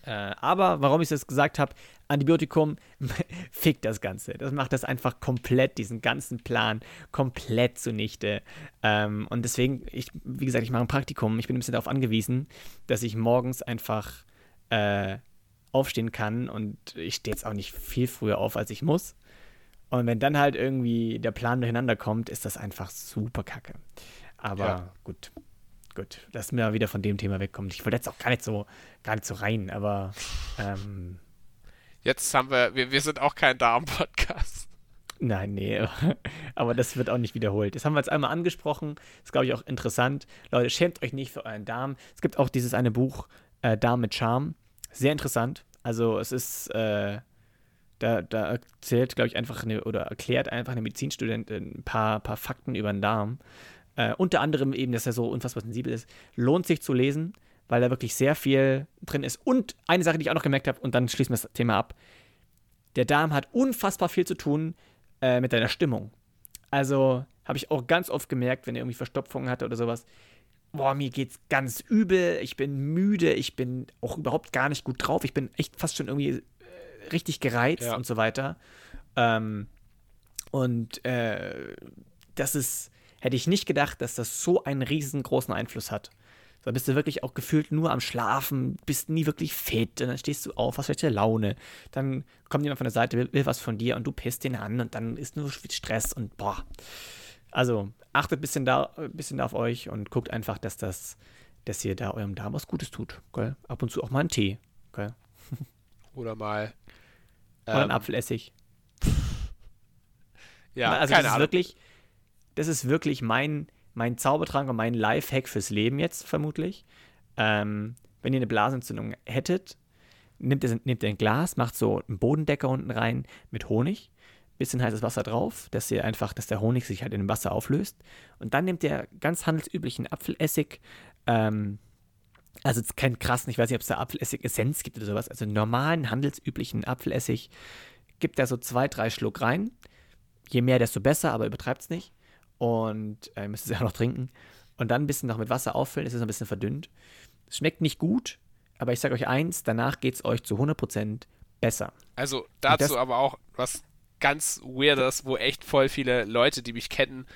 Äh, aber warum ich das gesagt habe, Antibiotikum [laughs] fickt das Ganze. Das macht das einfach komplett, diesen ganzen Plan komplett zunichte. Ähm, und deswegen, ich, wie gesagt, ich mache ein Praktikum. Ich bin ein bisschen darauf angewiesen, dass ich morgens einfach äh, aufstehen kann und ich stehe jetzt auch nicht viel früher auf, als ich muss. Und wenn dann halt irgendwie der Plan durcheinander kommt, ist das einfach super kacke. Aber Ja. gut, gut, lass mir wieder von dem Thema wegkommen. Ich wollte jetzt auch gar nicht so, gar nicht so rein, aber ähm, Jetzt haben wir, wir, wir sind auch kein Darm-Podcast. Nein, nee, [laughs] aber das wird auch nicht wiederholt. Das haben wir jetzt einmal angesprochen. Ist, glaube ich, auch interessant. Leute, schämt euch nicht für euren Darm. Es gibt auch dieses eine Buch, äh, Darm mit Charme. Sehr interessant. Also, es ist, äh, da, da erzählt, glaube ich, einfach eine, oder erklärt einfach eine Medizinstudentin ein paar, paar Fakten über den Darm. Äh, unter anderem eben, dass er so unfassbar sensibel ist. Lohnt sich zu lesen, weil da wirklich sehr viel drin ist. Und eine Sache, die ich auch noch gemerkt habe, und dann schließen wir das Thema ab. Der Darm hat unfassbar viel zu tun äh, mit deiner Stimmung. Also habe ich auch ganz oft gemerkt, wenn er irgendwie Verstopfungen hatte oder sowas. Boah, mir geht's ganz übel, ich bin müde, ich bin auch überhaupt gar nicht gut drauf, ich bin echt fast schon irgendwie äh, richtig gereizt Ja. und so weiter. Ähm, und äh, das ist, hätte ich nicht gedacht, dass das so einen riesengroßen Einfluss hat. Da bist du wirklich auch gefühlt nur am Schlafen, bist nie wirklich fit und dann stehst du auf, hast schlechte Laune. Dann kommt jemand von der Seite, will, will was von dir und du pisst den an und dann ist nur Stress und boah. Also achtet ein bisschen da, ein bisschen da auf euch und guckt einfach, dass das, dass ihr da eurem Darm was Gutes tut. Gell? Ab und zu auch mal einen Tee. Gell? [laughs] Oder mal. Oder einen ähm, Apfelessig. [laughs] Ja, also keine das ist Ahnung. wirklich, das ist wirklich mein, mein Zaubertrank und mein Lifehack fürs Leben jetzt vermutlich. Ähm, wenn ihr eine Blasenentzündung hättet, nehmt ihr, nehmt ihr ein Glas, macht so einen Bodendecker unten rein mit Honig, bisschen heißes Wasser drauf, dass ihr einfach, dass der Honig sich halt in dem Wasser auflöst. Und dann nehmt ihr ganz handelsüblichen Apfelessig, ähm, also keinen krassen, ich weiß nicht, ob es da Apfelessig-Essenz gibt oder sowas, also normalen handelsüblichen Apfelessig, gibt da so zwei, drei Schluck rein. Je mehr, desto besser, aber übertreibt es nicht. Und äh, ihr müsst es [laughs] ja auch noch trinken. Und dann ein bisschen noch mit Wasser auffüllen, es ist ein bisschen verdünnt. Es schmeckt nicht gut, aber ich sage euch eins, danach geht es euch zu 100% besser. Also dazu aber auch was ganz Weirdes, wo echt voll viele Leute, die mich kennen,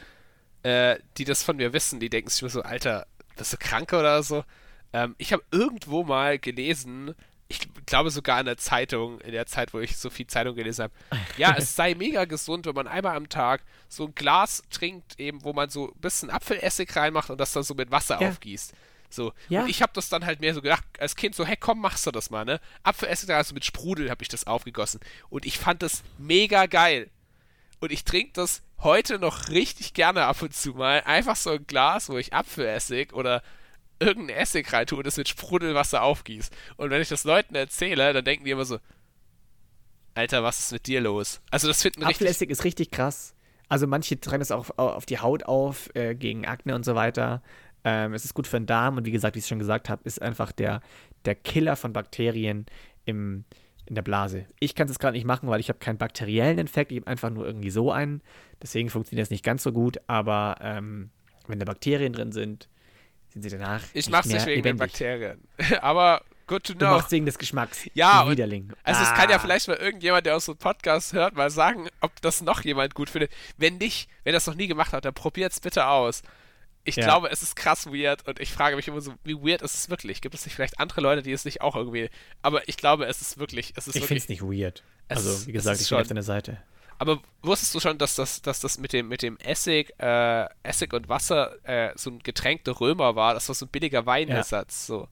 äh, die das von mir wissen, die denken sich nur so, Alter, bist du krank oder so? Ähm, ich habe irgendwo mal gelesen, ich glaube sogar in der Zeitung, in der Zeit, wo ich so viel Zeitung gelesen habe, ja, es sei mega gesund, wenn man einmal am Tag so ein Glas trinkt, eben, wo man so ein bisschen Apfelessig reinmacht und das dann so mit Wasser Ja. aufgießt. So. Ja. Und ich habe das dann halt mehr so gedacht, als Kind so, hey, komm, machst du das mal, ne? Apfelessig, also mit Sprudel habe ich das aufgegossen. Und ich fand das mega geil. Und ich trinke das heute noch richtig gerne ab und zu mal. Einfach so ein Glas, wo ich Apfelessig oder irgendein Essig rein tue und das mit Sprudelwasser aufgieße. Und wenn ich das Leuten erzähle, dann denken die immer so, Alter, was ist mit dir los? Also das finden richtig... Apfelessig ist richtig krass. Also manche tragen das auch auf, die Haut auf, äh, gegen Akne und so weiter. Ähm, es ist gut für den Darm und wie gesagt, wie ich es schon gesagt habe, ist einfach der, der Killer von Bakterien im, in der Blase. Ich kann es gerade nicht machen, weil ich habe keinen bakteriellen Infekt, ich habe einfach nur irgendwie so einen. Deswegen funktioniert das nicht ganz so gut, aber ähm, wenn da Bakterien drin sind, sind sie danach. Ich mach's nicht wegen den lebendig. Bakterien. [laughs] Aber good to Du know. machst wegen des Geschmacks. Ja, du Widerling. Also es kann ja Ah. vielleicht mal irgendjemand, der unseren Podcast hört, mal sagen, ob das noch jemand gut findet. Wenn nicht, wenn das noch nie gemacht hat, dann probiert's bitte aus. Ich Ja. glaube, es ist krass weird und ich frage mich immer so, wie weird ist es wirklich? Gibt es nicht vielleicht andere Leute, die es nicht auch irgendwie. Aber ich glaube, es ist wirklich. Es ist Ich finde es nicht weird. Also, wie es gesagt, ich bin auf deiner Seite. Aber wusstest du schon, dass das, dass das mit dem, mit dem Essig, äh, Essig und Wasser äh, so ein Getränk der Römer war? Das war so ein billiger Weinersatz. So.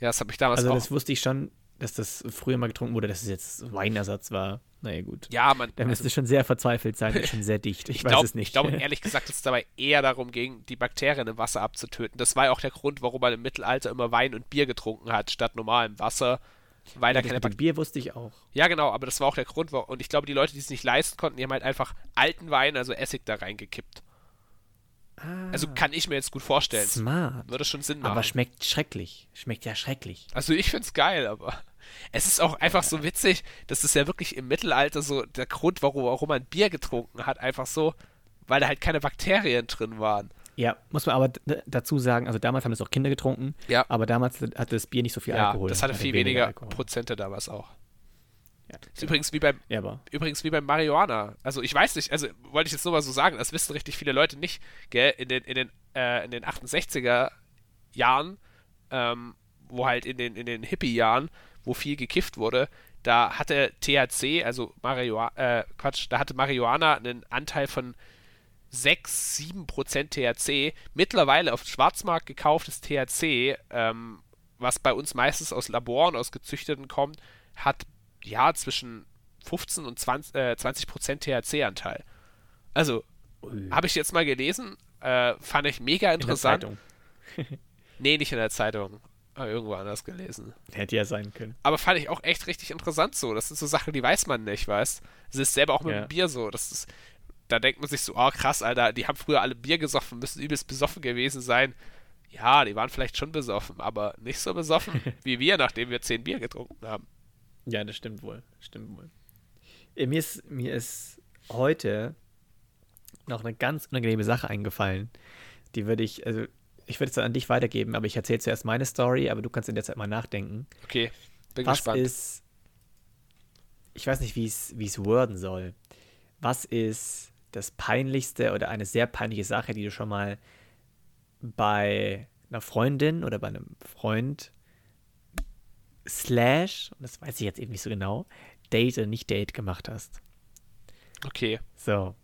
Ja, das habe ich damals Also, auch. das wusste ich schon, dass das früher mal getrunken wurde, dass es jetzt Weinersatz war. Naja, gut. ja, man. Da müsste also- schon sehr verzweifelt sein, schon sehr [laughs] dicht. Ich, Ich weiß glaube es nicht. glaub, [laughs] ehrlich gesagt, dass es dabei eher darum ging, die Bakterien im Wasser abzutöten. Das war ja auch der Grund, warum man im Mittelalter immer Wein und Bier getrunken hat, statt normalem Wasser. Weil da das keine mit. Bier wusste ich auch. Ja, genau, aber das war auch der Grund. Und ich glaube, die Leute, die es nicht leisten konnten, die haben halt einfach alten Wein, also Essig, da reingekippt. Also kann ich mir jetzt gut vorstellen. Smart. Würde schon Sinn machen. Aber schmeckt schrecklich. Schmeckt ja schrecklich. Also ich find's geil, aber es ist auch einfach so witzig, dass es ja wirklich im Mittelalter so der Grund, warum, warum man Bier getrunken hat, einfach so, weil da halt keine Bakterien drin waren. Ja, muss man aber dazu sagen, also damals haben das auch Kinder getrunken, Ja. aber damals hatte das Bier nicht so viel ja, Alkohol. das hatte viel weniger Prozente damals auch. Ja, Ist übrigens wie beim ja, übrigens wie beim Marihuana. Also ich weiß nicht, also wollte ich jetzt nur mal so sagen, das wissen richtig viele Leute nicht, gell? In den, in den, äh, in den 68er Jahren, ähm, wo halt in den, in den Hippie-Jahren, wo viel gekifft wurde, da hatte THC, also Marihuana, äh, Quatsch, da hatte Marihuana einen Anteil von 6, 7 Prozent THC. Mittlerweile auf dem Schwarzmarkt gekauftes THC, ähm, was bei uns meistens aus Laboren, aus gezüchteten kommt, hat ja zwischen 15 und 20, äh, 20 Prozent THC-Anteil. Also, habe ich jetzt mal gelesen, äh, fand ich mega in der interessant. Zeitung. [laughs] Nee, nicht in der Zeitung. Aber irgendwo anders gelesen. Hätte ja sein können. Aber fand ich auch echt richtig interessant so. Das sind so Sachen, die weiß man nicht, weißt Es ist selber auch mit Ja. dem Bier so. Das ist, da denkt man sich so, oh krass, Alter, die haben früher alle Bier gesoffen, müssen übelst besoffen gewesen sein. Ja, die waren vielleicht schon besoffen, aber nicht so besoffen [laughs] wie wir, nachdem wir zehn Bier getrunken haben. Ja, das stimmt wohl. Stimmt wohl. Äh, Mir ist, mir ist heute noch eine ganz unangenehme Sache eingefallen. Die würde ich, also ich würde es dann an dich weitergeben, aber ich erzähle zuerst meine Story, aber du kannst in der Zeit mal nachdenken. Okay, bin Was gespannt. ist, ich weiß nicht, wie es wie es worden soll. Was ist das peinlichste oder eine sehr peinliche Sache, die du schon mal bei einer Freundin oder bei einem Freund slash, und das weiß ich jetzt eben nicht so genau, Date oder nicht Date gemacht hast? Okay. So.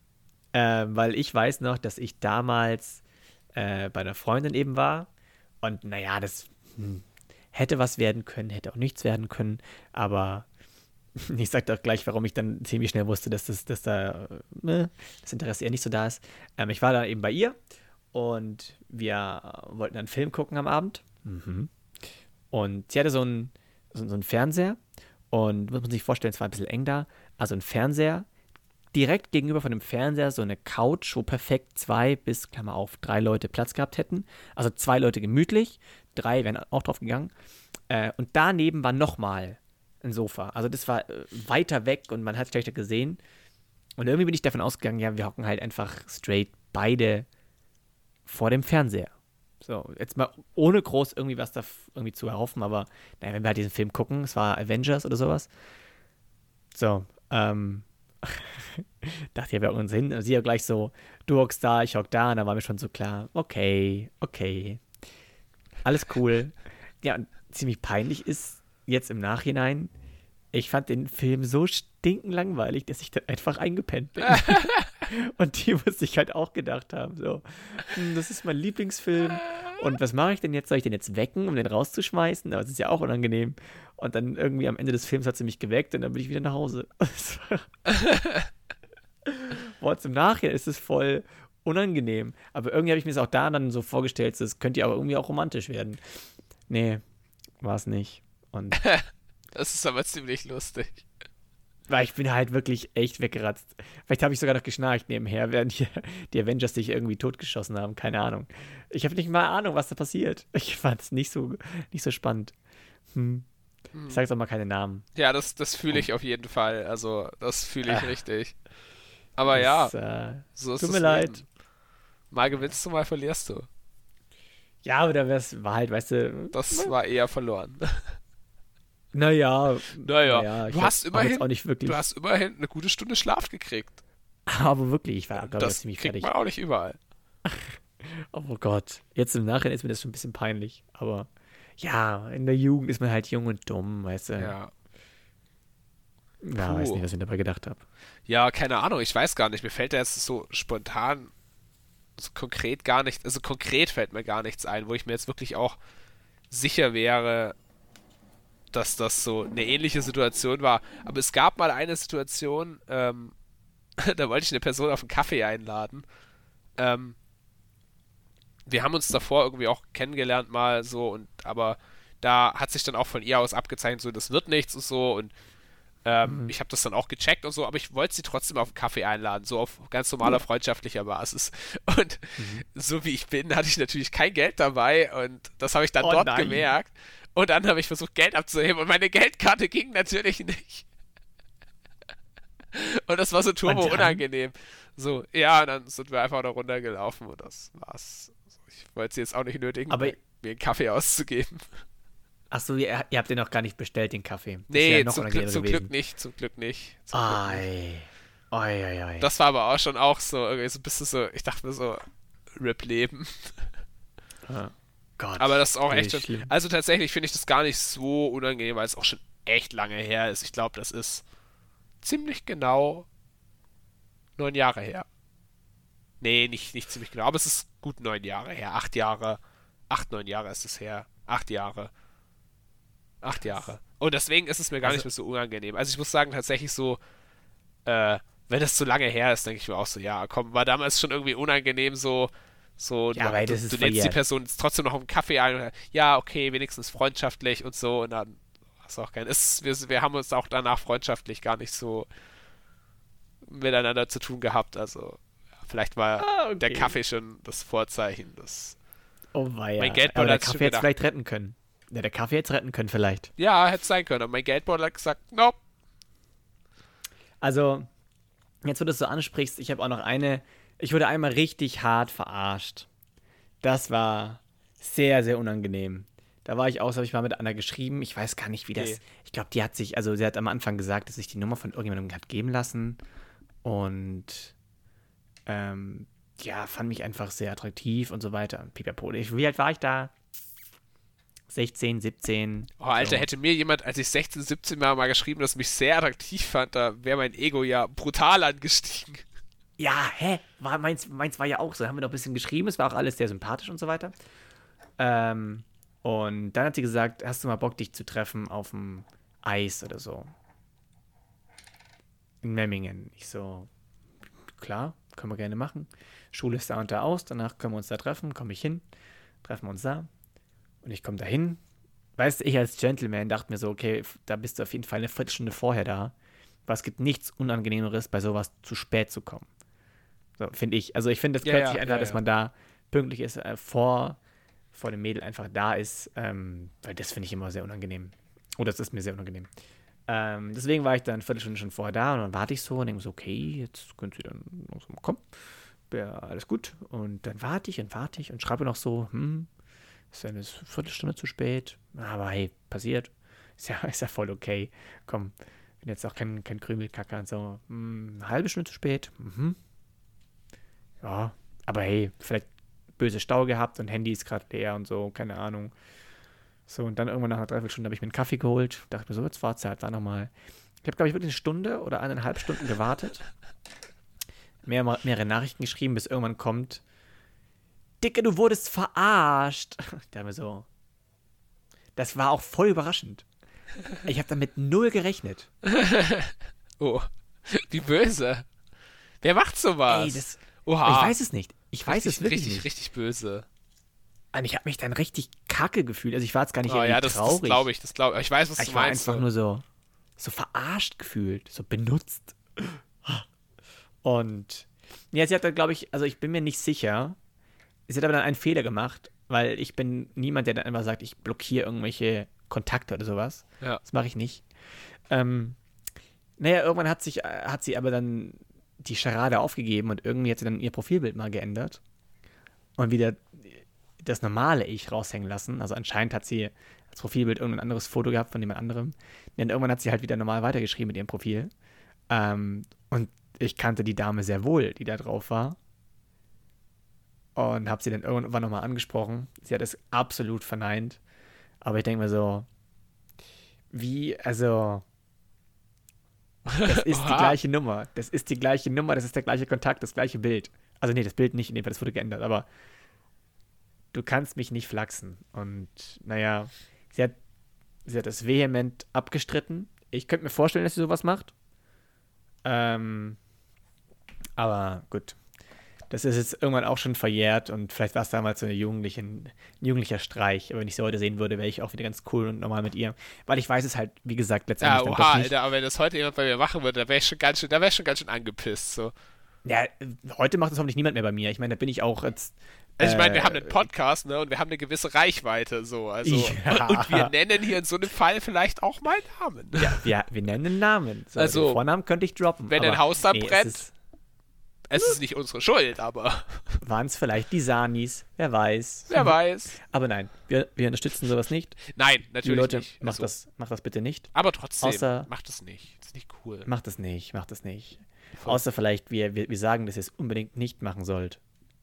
Ähm, weil ich weiß noch, dass ich damals äh, bei einer Freundin eben war. Und naja, das hm, hätte was werden können, hätte auch nichts werden können. Aber [laughs] ich sag doch gleich, warum ich dann ziemlich schnell wusste, dass, das, dass da äh, das Interesse eher nicht so da ist. Ähm, ich war da eben bei ihr und wir wollten einen Film gucken am Abend. Mhm. Und sie hatte so einen, so, so einen Fernseher. Und muss man sich vorstellen, es war ein bisschen eng da. Also ein Fernseher, direkt gegenüber von dem Fernseher so eine Couch, wo perfekt zwei bis, Klammer auf, drei Leute Platz gehabt hätten. Also zwei Leute gemütlich, drei wären auch drauf gegangen. Äh, und daneben war nochmal ein Sofa. Also das war äh, weiter weg und man hat es schlechter gesehen. Und irgendwie bin ich davon ausgegangen, ja, wir hocken halt einfach straight beide vor dem Fernseher. So, jetzt mal ohne groß irgendwie was da irgendwie zu erhoffen, aber naja, wenn wir halt diesen Film gucken, es war Avengers oder sowas. So, ähm, [laughs] dachte ja, wir uns hin. Sie ja gleich so, du hockst da, ich hock da, und da war mir schon so klar, okay, okay. Alles cool. Ja, und ziemlich peinlich ist jetzt im Nachhinein, ich fand den Film so stinkenlangweilig, dass ich dann einfach eingepennt bin. [laughs] und die muss sich halt auch gedacht haben, so, hm, das ist mein Lieblingsfilm. Und was mache ich denn jetzt? Soll ich den jetzt wecken, um den rauszuschmeißen? Aber es ist ja auch unangenehm. Und dann irgendwie am Ende des Films hat sie mich geweckt und dann bin ich wieder nach Hause. [laughs] Boah, zum Nachhinein ist es voll unangenehm. Aber irgendwie habe ich mir das auch da dann so vorgestellt, das könnte ja auch irgendwie auch romantisch werden. Nee, war es nicht. Und [laughs] Das ist aber ziemlich lustig. weil ich bin halt wirklich echt weggeratzt. Vielleicht habe ich sogar noch geschnarcht nebenher, während hier die Avengers sich irgendwie totgeschossen haben. Keine Ahnung. Ich habe nicht mal Ahnung, was da passiert. Ich fand es nicht so, nicht so spannend. Hm. Ich sage jetzt auch mal keine Namen. Ja, das, das fühle ich auf jeden Fall. Also, das fühle ich Ah. richtig. Aber ja, Das, äh, so ist tut mir leid. Leben. Mal gewinnst du, mal verlierst du. Ja, aber da war halt, weißt du. Das war eher verloren. [laughs] Naja. Naja, du hast immerhin, auch nicht wirklich. du hast immerhin eine gute Stunde Schlaf gekriegt. [laughs] Aber wirklich, ich war, glaube Das ziemlich kriegt fertig. man auch nicht überall. [laughs] Oh Gott. Jetzt im Nachhinein ist mir das schon ein bisschen peinlich. Aber ja, in der Jugend ist man halt jung und dumm, weißt du. Ja. Weiß Puh. nicht, was ich dabei gedacht habe. Ja, keine Ahnung, ich weiß gar nicht. Mir fällt da jetzt so spontan, so konkret gar nicht, also konkret fällt mir gar nichts ein, wo ich mir jetzt wirklich auch sicher wäre, dass das so eine ähnliche Situation war. Aber es gab mal eine Situation, ähm, [laughs] da wollte ich eine Person auf einen Kaffee einladen. Ähm, wir haben uns davor irgendwie auch kennengelernt mal so und aber da hat sich dann auch von ihr aus abgezeichnet, so das wird nichts und so und ähm, ich habe das dann auch gecheckt und so, aber ich wollte sie trotzdem auf einen Kaffee einladen, so auf ganz normaler freundschaftlicher Basis. [laughs] Und so wie ich bin, hatte ich natürlich kein Geld dabei und das habe ich dann Oh dort nein. gemerkt. Und dann habe ich versucht, Geld abzuheben und meine Geldkarte ging natürlich nicht. Und das war so turbo unangenehm. So, ja, und dann sind wir einfach da runtergelaufen und das war's. Also ich wollte sie jetzt auch nicht nötigen, Aber- mir einen Kaffee auszugeben. Achso, ihr, ihr habt den noch gar nicht bestellt, den Kaffee. Das Nee, noch zum, Glück, zum. Glück nicht, zum Glück nicht. Zum Glück nicht. Ei. Oi, oi. Das war aber auch schon auch so, irgendwie so ein bisschen so, ich dachte mir so, Rip-Leben. Ah. Gott. Aber das ist auch echt schon. Also tatsächlich finde ich das gar nicht so unangenehm, weil es auch schon echt lange her ist. Ich glaube, das ist ziemlich genau neun Jahre her. Nee, nicht, nicht ziemlich genau, aber es ist gut neun Jahre her. Acht Jahre. Acht, neun Jahre ist es her. Acht Jahre. Acht Jahre. Und deswegen ist es mir gar Also- nicht mehr so unangenehm. Also ich muss sagen, tatsächlich so, äh, wenn das zu lange her ist, denke ich mir auch so, ja, komm, war damals schon irgendwie unangenehm so, so, Ja, du, weil du, du lädst die. Person trotzdem noch einen Kaffee ein und ja, okay, wenigstens freundschaftlich und so und dann hast du auch kein, ist, wir, wir haben uns auch danach freundschaftlich gar nicht so miteinander zu tun gehabt, also vielleicht war Ah, okay. der Kaffee schon das Vorzeichen, das, Oh weia. Mein Geldbeutel der Kaffee hätte vielleicht retten können. Ja, der Kaffee hätte es retten können vielleicht. ja, hätte sein können, aber mein Geldbeutel hat gesagt, nope, Also, jetzt wo du es so ansprichst, ich habe auch noch eine. Ich wurde einmal richtig hart verarscht. Das war sehr, sehr unangenehm. Da war ich auch, so habe ich mal mit einer geschrieben. Ich weiß gar nicht, wie das. Okay. Ich glaube, die hat sich, also sie hat am Anfang gesagt, dass sich die Nummer von irgendjemandem hat geben lassen. Und ähm, ja, fand mich einfach sehr attraktiv und so weiter. Und pipapo. Ich, wie alt war ich da? 16, 17. Oh, Alter, so. hätte mir jemand, als ich 16, 17 war, mal geschrieben, dass mich sehr attraktiv fand, da wäre mein Ego ja brutal angestiegen. Ja, hä? War, meins, meins war ja auch so. Haben wir noch ein bisschen geschrieben. Es war auch alles sehr sympathisch und so weiter. Ähm, und dann hat sie gesagt, hast du mal Bock, dich zu treffen auf dem Eis oder so? In Memmingen. Ich so, klar, können wir gerne machen. Schule ist da und da aus, danach können wir uns da treffen, komme ich hin, treffen wir uns da. Und ich komme da hin. Weißt du, ich als Gentleman dachte mir so, okay, da bist du auf jeden Fall eine Viertelstunde vorher da. Es gibt nichts Unangenehmeres, bei sowas zu spät zu kommen. So, finde ich. Also ich finde es Ja, plötzlich ja, einfach, ja, dass man da pünktlich ist, äh, vor, vor dem Mädel einfach da ist. Ähm, weil das finde ich immer sehr unangenehm. Oder das ist mir sehr unangenehm. Ähm, deswegen war ich dann eine Viertelstunde schon vorher da und dann warte ich so und denke so, okay, jetzt könnt ihr dann langsam kommen. Ja, alles gut. Und dann warte ich und warte ich und schreibe noch so, hm, ist eine Viertelstunde zu spät. Aber hey, passiert. Ist ja, [laughs] ist ja voll okay. Komm, bin jetzt auch kein, kein Krümelkacker und so. Hm, eine halbe Stunde zu spät. Mhm. Ja, aber hey, vielleicht böse Stau gehabt und Handy ist gerade leer und so, keine Ahnung. So, und dann irgendwann nach einer Dreiviertelstunde habe ich mir einen Kaffee geholt. Dachte mir so, jetzt war's halt, war nochmal. Ich habe, glaube ich, wirklich eine Stunde oder eineinhalb Stunden gewartet. [laughs] Mehr, mehrere Nachrichten geschrieben, bis irgendwann kommt. Dicke, du wurdest verarscht. [laughs] Da haben wir so. Das war auch voll überraschend. Ich habe damit null gerechnet. [laughs] Oh, wie böse. Wer macht sowas? Ey, das, Oha. ich weiß es nicht. Ich weiß richtig, es wirklich richtig, nicht. richtig böse. Und ich habe mich dann richtig kacke gefühlt. Also ich war jetzt gar nicht Oh ja, das, das traurig. glaube ich, das glaube ich. Ich weiß, was ich du war meinst. einfach so. nur so, so verarscht gefühlt, so benutzt. Und ja, sie hat dann, glaube ich, also ich bin mir nicht sicher. Sie hat aber dann einen Fehler gemacht, weil ich bin niemand, der dann einfach sagt, ich blockiere irgendwelche Kontakte oder sowas. Ja. Das mache ich nicht. Ähm, naja, irgendwann hat sich, äh, hat sie aber dann die Charade aufgegeben und irgendwie hat sie dann ihr Profilbild mal geändert. und wieder das normale Ich raushängen lassen. Also anscheinend hat sie als Profilbild irgendein anderes Foto gehabt von jemand anderem. Und irgendwann hat sie halt wieder normal weitergeschrieben mit ihrem Profil. Ähm, und ich kannte die Dame sehr wohl, die da drauf war. Und habe sie dann irgendwann nochmal angesprochen. Sie hat es absolut verneint. Aber ich denke mir so, wie, also, das ist die gleiche Nummer. Das ist die gleiche Nummer, das ist der gleiche Kontakt, das gleiche Bild. Also nee, das Bild nicht, in dem Fall, das wurde geändert, aber du kannst mich nicht flachsen. Und naja, sie hat, sie hat das vehement abgestritten. Ich könnte mir vorstellen, dass sie sowas macht. Ähm, aber gut. Das ist jetzt irgendwann auch schon verjährt und vielleicht war es damals so eine jugendlichen, ein jugendlicher Streich. Aber wenn ich sie heute sehen würde, wäre ich auch wieder ganz cool und normal mit ihr. Weil ich weiß es halt, wie gesagt, letztendlich. Ja, oha, Alter, aber wenn das heute jemand bei mir machen würde, da wäre ich schon ganz schön, da wäre ich schon ganz schön angepisst. So. Ja, heute macht das hoffentlich niemand mehr bei mir. Ich meine, da bin ich auch jetzt. Also ich meine, wir haben einen Podcast, ne, und wir haben eine gewisse Reichweite, so, also. Ja. Und, [laughs] und, wir nennen hier in so einem Fall vielleicht auch mal Namen. Ja, wir, wir nennen Namen. So, also, Vornamen könnte ich droppen. Wenn ein Haus da nee, brennt, es ist nicht unsere Schuld, aber. [laughs] Waren es vielleicht die Sanis? Wer weiß. Wer weiß. Aber nein, wir, wir unterstützen sowas nicht. Nein, natürlich Leute, nicht. Macht, also. das, macht das bitte nicht. Aber trotzdem, Außer, macht das nicht. Das ist nicht cool. Macht das nicht, macht das nicht. Voll. Außer vielleicht, wir, wir, wir sagen, dass ihr es unbedingt nicht machen sollt.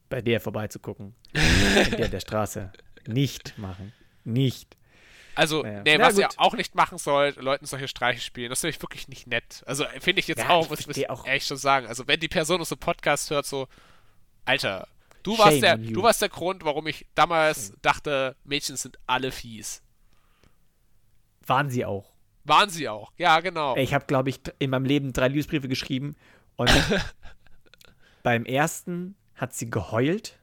Bei der vorbeizugucken. [laughs] In der, der Straße. Nicht machen. Nicht. Also, ja. nee, was gut. ihr auch nicht machen sollt, Leuten solche Streiche spielen, das ist nämlich wirklich nicht nett. Also, finde ich jetzt ja, auch, muss ich auch. ehrlich schon sagen. Also, wenn die Person aus dem Podcast hört, so, Alter, du warst, der, du warst der Grund, warum ich damals Shame. dachte, Mädchen sind alle fies. Waren sie auch. Waren sie auch, ja, genau. Ich habe, glaube ich, in meinem Leben drei Liebesbriefe geschrieben und [laughs] beim ersten hat sie geheult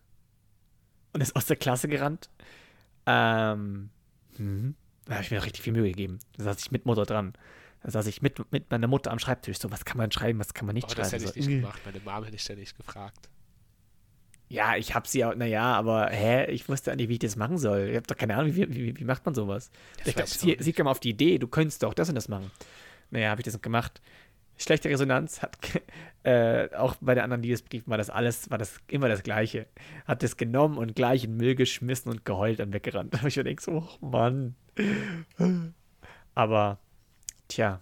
und ist aus der Klasse gerannt. Ähm, Mhm. Da habe ich mir richtig viel Mühe gegeben. Da saß ich mit Mutter dran. Da saß ich mit, mit meiner Mutter am Schreibtisch. So, was kann man schreiben, was kann man nicht oh, schreiben? Das hätte ich so, nicht gemacht. Meine Mom hätte ich ständig gefragt. Ja, ich habe sie auch, naja, aber hä, ich wusste nicht, wie ich das machen soll. Ich habe doch keine Ahnung, wie, wie, wie macht man sowas? Das ich glaube, sie, sie kam auf die Idee, du könntest doch das und das machen. Naja, habe ich das gemacht schlechte Resonanz, hat [laughs] äh, auch bei den anderen Liebesbriefen war das alles, war das immer das Gleiche. Hat das genommen und gleich in Müll geschmissen und geheult und weggerannt. [laughs] Da habe ich mir gedacht, so, oh Mann. Aber, tja.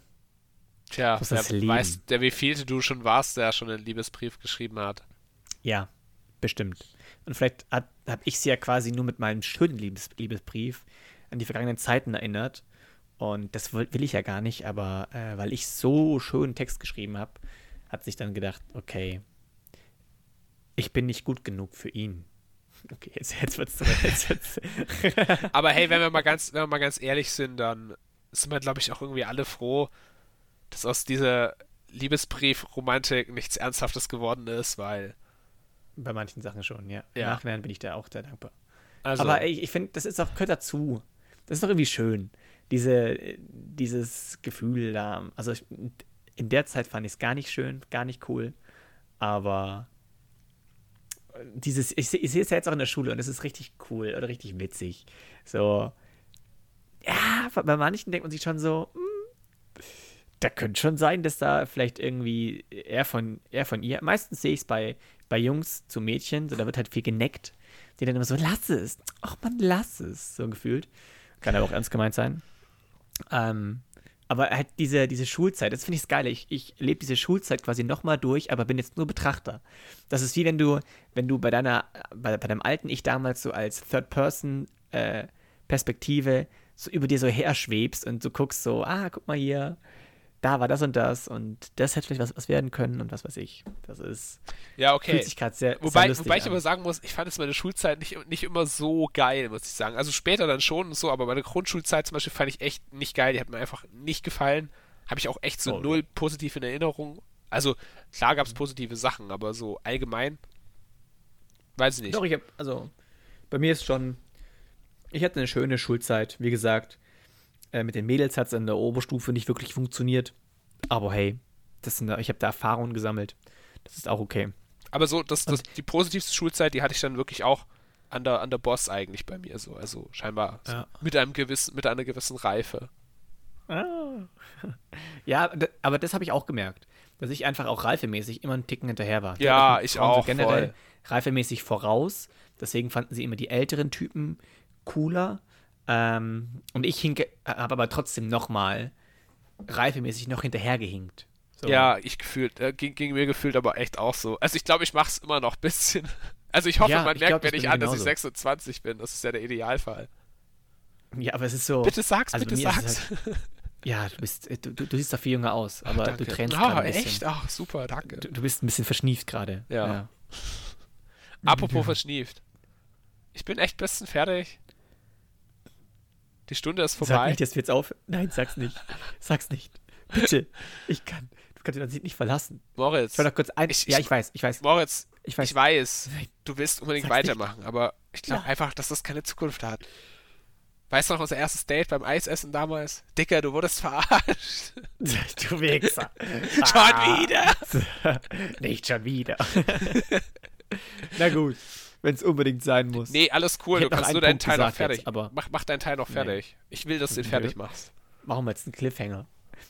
Tja, der, weiß, der wievielte du schon warst, der schon einen Liebesbrief geschrieben hat. Ja, bestimmt. Und vielleicht habe ich sie ja quasi nur mit meinem schönen Liebes, Liebesbrief an die vergangenen Zeiten erinnert und das will, ich ja gar nicht, aber äh, weil ich so schön Text geschrieben habe, hat sich dann gedacht, okay, ich bin nicht gut genug für ihn. Okay, jetzt, jetzt wird's jetzt, jetzt. Aber hey, wenn wir mal ganz, wenn wir mal ganz ehrlich sind, dann sind wir, glaube ich, auch irgendwie alle froh, dass aus dieser Liebesbrief-Romantik nichts Ernsthaftes geworden ist, weil. Bei manchen Sachen schon, ja. Im ja. Nachhinein bin ich da auch sehr dankbar. Also. Aber ey, ich finde, das ist auch, gehört dazu. Das ist doch irgendwie schön diese, dieses Gefühl da. Also ich, in der Zeit fand ich es gar nicht schön, gar nicht cool. Aber dieses, ich, ich sehe es ja jetzt auch in der Schule und es ist richtig cool oder richtig witzig. So, ja, bei manchen denkt man sich schon so, hm, da könnte schon sein, dass da vielleicht irgendwie er von, er von ihr, meistens sehe ich es bei, bei Jungs zu Mädchen, so da wird halt viel geneckt, die dann immer so, lass es, ach man, lass es, so gefühlt. Kann aber auch ernst gemeint sein. Ähm, aber halt diese, diese Schulzeit, das finde ich das Geile. Ich, ich lebe diese Schulzeit quasi nochmal durch, aber bin jetzt nur Betrachter. Das ist wie wenn du, wenn du bei deiner, bei, bei deinem alten Ich damals so als Third-Person-Perspektive äh, so über dir so her schwebst und du guckst so, ah, guck mal hier, da war das und das und das hätte vielleicht was, was werden können und was weiß ich. Das ist. Ja, okay. Fühlt sich gerade sehr. Wobei, sehr wobei ich aber sagen muss, ich fand es meine Schulzeit nicht, nicht immer so geil, muss ich sagen. Also später dann schon und so, aber meine Grundschulzeit zum Beispiel fand ich echt nicht geil. Die hat mir einfach nicht gefallen. Habe ich auch echt so oh, null okay. positiv in Erinnerung. Also klar gab es positive Sachen, aber so allgemein. Weiß ich nicht. Doch, ich habe, also bei mir ist schon. Ich hatte eine schöne Schulzeit, wie gesagt äh, mit den Mädels hat es in der Oberstufe nicht wirklich funktioniert. Aber hey, das sind, ich habe da Erfahrungen gesammelt. Das ist auch okay. Aber so, das, das, die positivste Schulzeit, die hatte ich dann wirklich auch an der, an der Boss eigentlich bei mir so. Also scheinbar ja. so mit einem gewissen, mit einer gewissen Reife. Ah. [laughs] Ja, aber das habe ich auch gemerkt, dass ich einfach auch reifemäßig immer einen Ticken hinterher war. Ja, ich so auch, generell voll. reifemäßig voraus. Deswegen fanden sie immer die älteren Typen cooler. Ähm, und ich hinke, habe aber trotzdem nochmal reifemäßig noch hinterhergehinkt. So. Ja, ich gefühlt, äh, ging, ging mir gefühlt aber echt auch so. Also ich glaube, ich mache es immer noch ein bisschen. [laughs] Also ich hoffe, Ja, man ich merkt glaub, mir nicht an, dass ich genauso. 26 bin. Das ist ja der Idealfall. ja, aber es ist so. Bitte sag's, also bitte sag's. Halt, [laughs] ja, du bist, du, du, du siehst doch viel jünger aus, aber du tränst Ah, gerade ein bisschen. echt? Ach, super, danke. Du, du bist ein bisschen verschnieft gerade. Ja. [laughs] Apropos verschnieft. Ich bin echt bisschen fertig. Die Stunde ist Sag vorbei. nicht, dass wir jetzt auf. Nein, sag's nicht. Sag's nicht. Bitte. Ich kann. Du kannst den nicht verlassen. Moritz, Ich war noch kurz ein. Ich- ja, ich- weiß, ich weiß. Moritz, Ich weiß. ich weiß, du willst unbedingt Sag's nicht. weitermachen, aber ich glaube Ja. einfach, dass das keine Zukunft hat. Weißt du noch unser erstes Date beim Eisessen damals? Dicker, du wurdest verarscht. [laughs] Du Wichser. [laughs] Schon wieder. [laughs] Nicht schon wieder. Na gut. Wenn es unbedingt sein muss. Nee, alles cool, du kannst nur deinen Teil noch fertig. jetzt, aber- mach, mach deinen Teil noch Nee. fertig. Ich will, dass du den fertig machst. Machen wir jetzt einen Cliffhanger.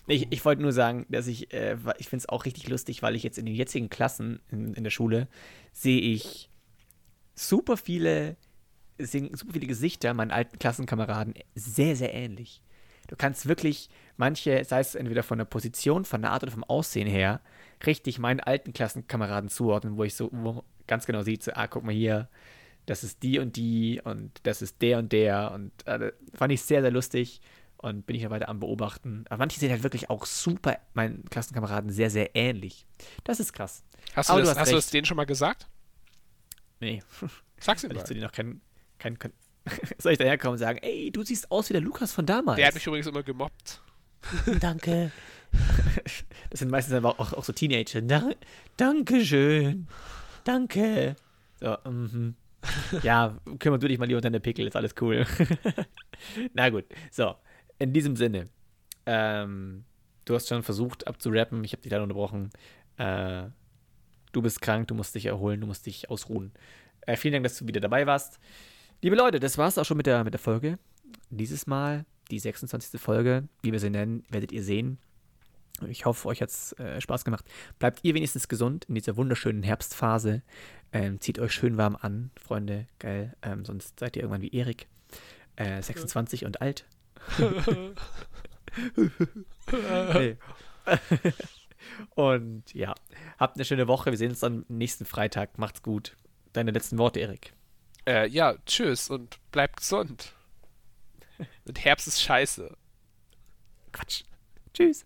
Nee, Ich, ich wollte nur sagen, dass ich, äh, ich finde es auch richtig lustig, weil ich jetzt in den jetzigen Klassen in, in der Schule sehe ich super viele, super viele Gesichter meinen alten Klassenkameraden sehr, sehr ähnlich. Du kannst wirklich manche, sei es entweder von der Position, von der Art oder vom Aussehen her, richtig meinen alten Klassenkameraden zuordnen, wo ich so wo ganz genau sehe, so, ah, guck mal hier, das ist die und die und das ist der und der und äh, fand ich sehr, sehr lustig und bin ich ja weiter am Beobachten. Aber manche sehen halt wirklich auch super meinen Klassenkameraden sehr, sehr ähnlich. Das ist krass. Hast du, das, du hast hast du das denen schon mal gesagt? Nee, Sag's ihm weil ich mal. zu denen noch kein, kein, kein [laughs] soll ich daherkommen und sagen, ey, du siehst aus wie der Lukas von damals. Der hat mich übrigens immer gemobbt. [laughs] Danke. Das sind meistens aber auch, auch so Teenager. Da, Dankeschön. Danke. So, mhm. [laughs] Ja, kümmern du dich mal lieber um deine Pickel, ist alles cool. [laughs] Na gut, so. In diesem Sinne, ähm, du hast schon versucht abzurappen, ich habe dich leider unterbrochen. Äh, du bist krank, du musst dich erholen, du musst dich ausruhen. Äh, vielen Dank, dass du wieder dabei warst. Liebe Leute, das war's auch schon mit der, mit der Folge. Dieses Mal die 26. Folge, wie wir sie nennen, werdet ihr sehen. Ich hoffe, euch hat's äh, Spaß gemacht. Bleibt ihr wenigstens gesund in dieser wunderschönen Herbstphase. Ähm, zieht euch schön warm an, Freunde. Geil. Ähm, sonst seid ihr irgendwann wie Erik. Äh, 26 und alt. [laughs] [laughs] und ja, habt eine schöne Woche. Wir sehen uns dann nächsten Freitag. Macht's gut. Deine letzten Worte, Erik. Äh, ja, tschüss und bleibt gesund. [laughs] Und Herbst ist scheiße. Quatsch. Tschüss.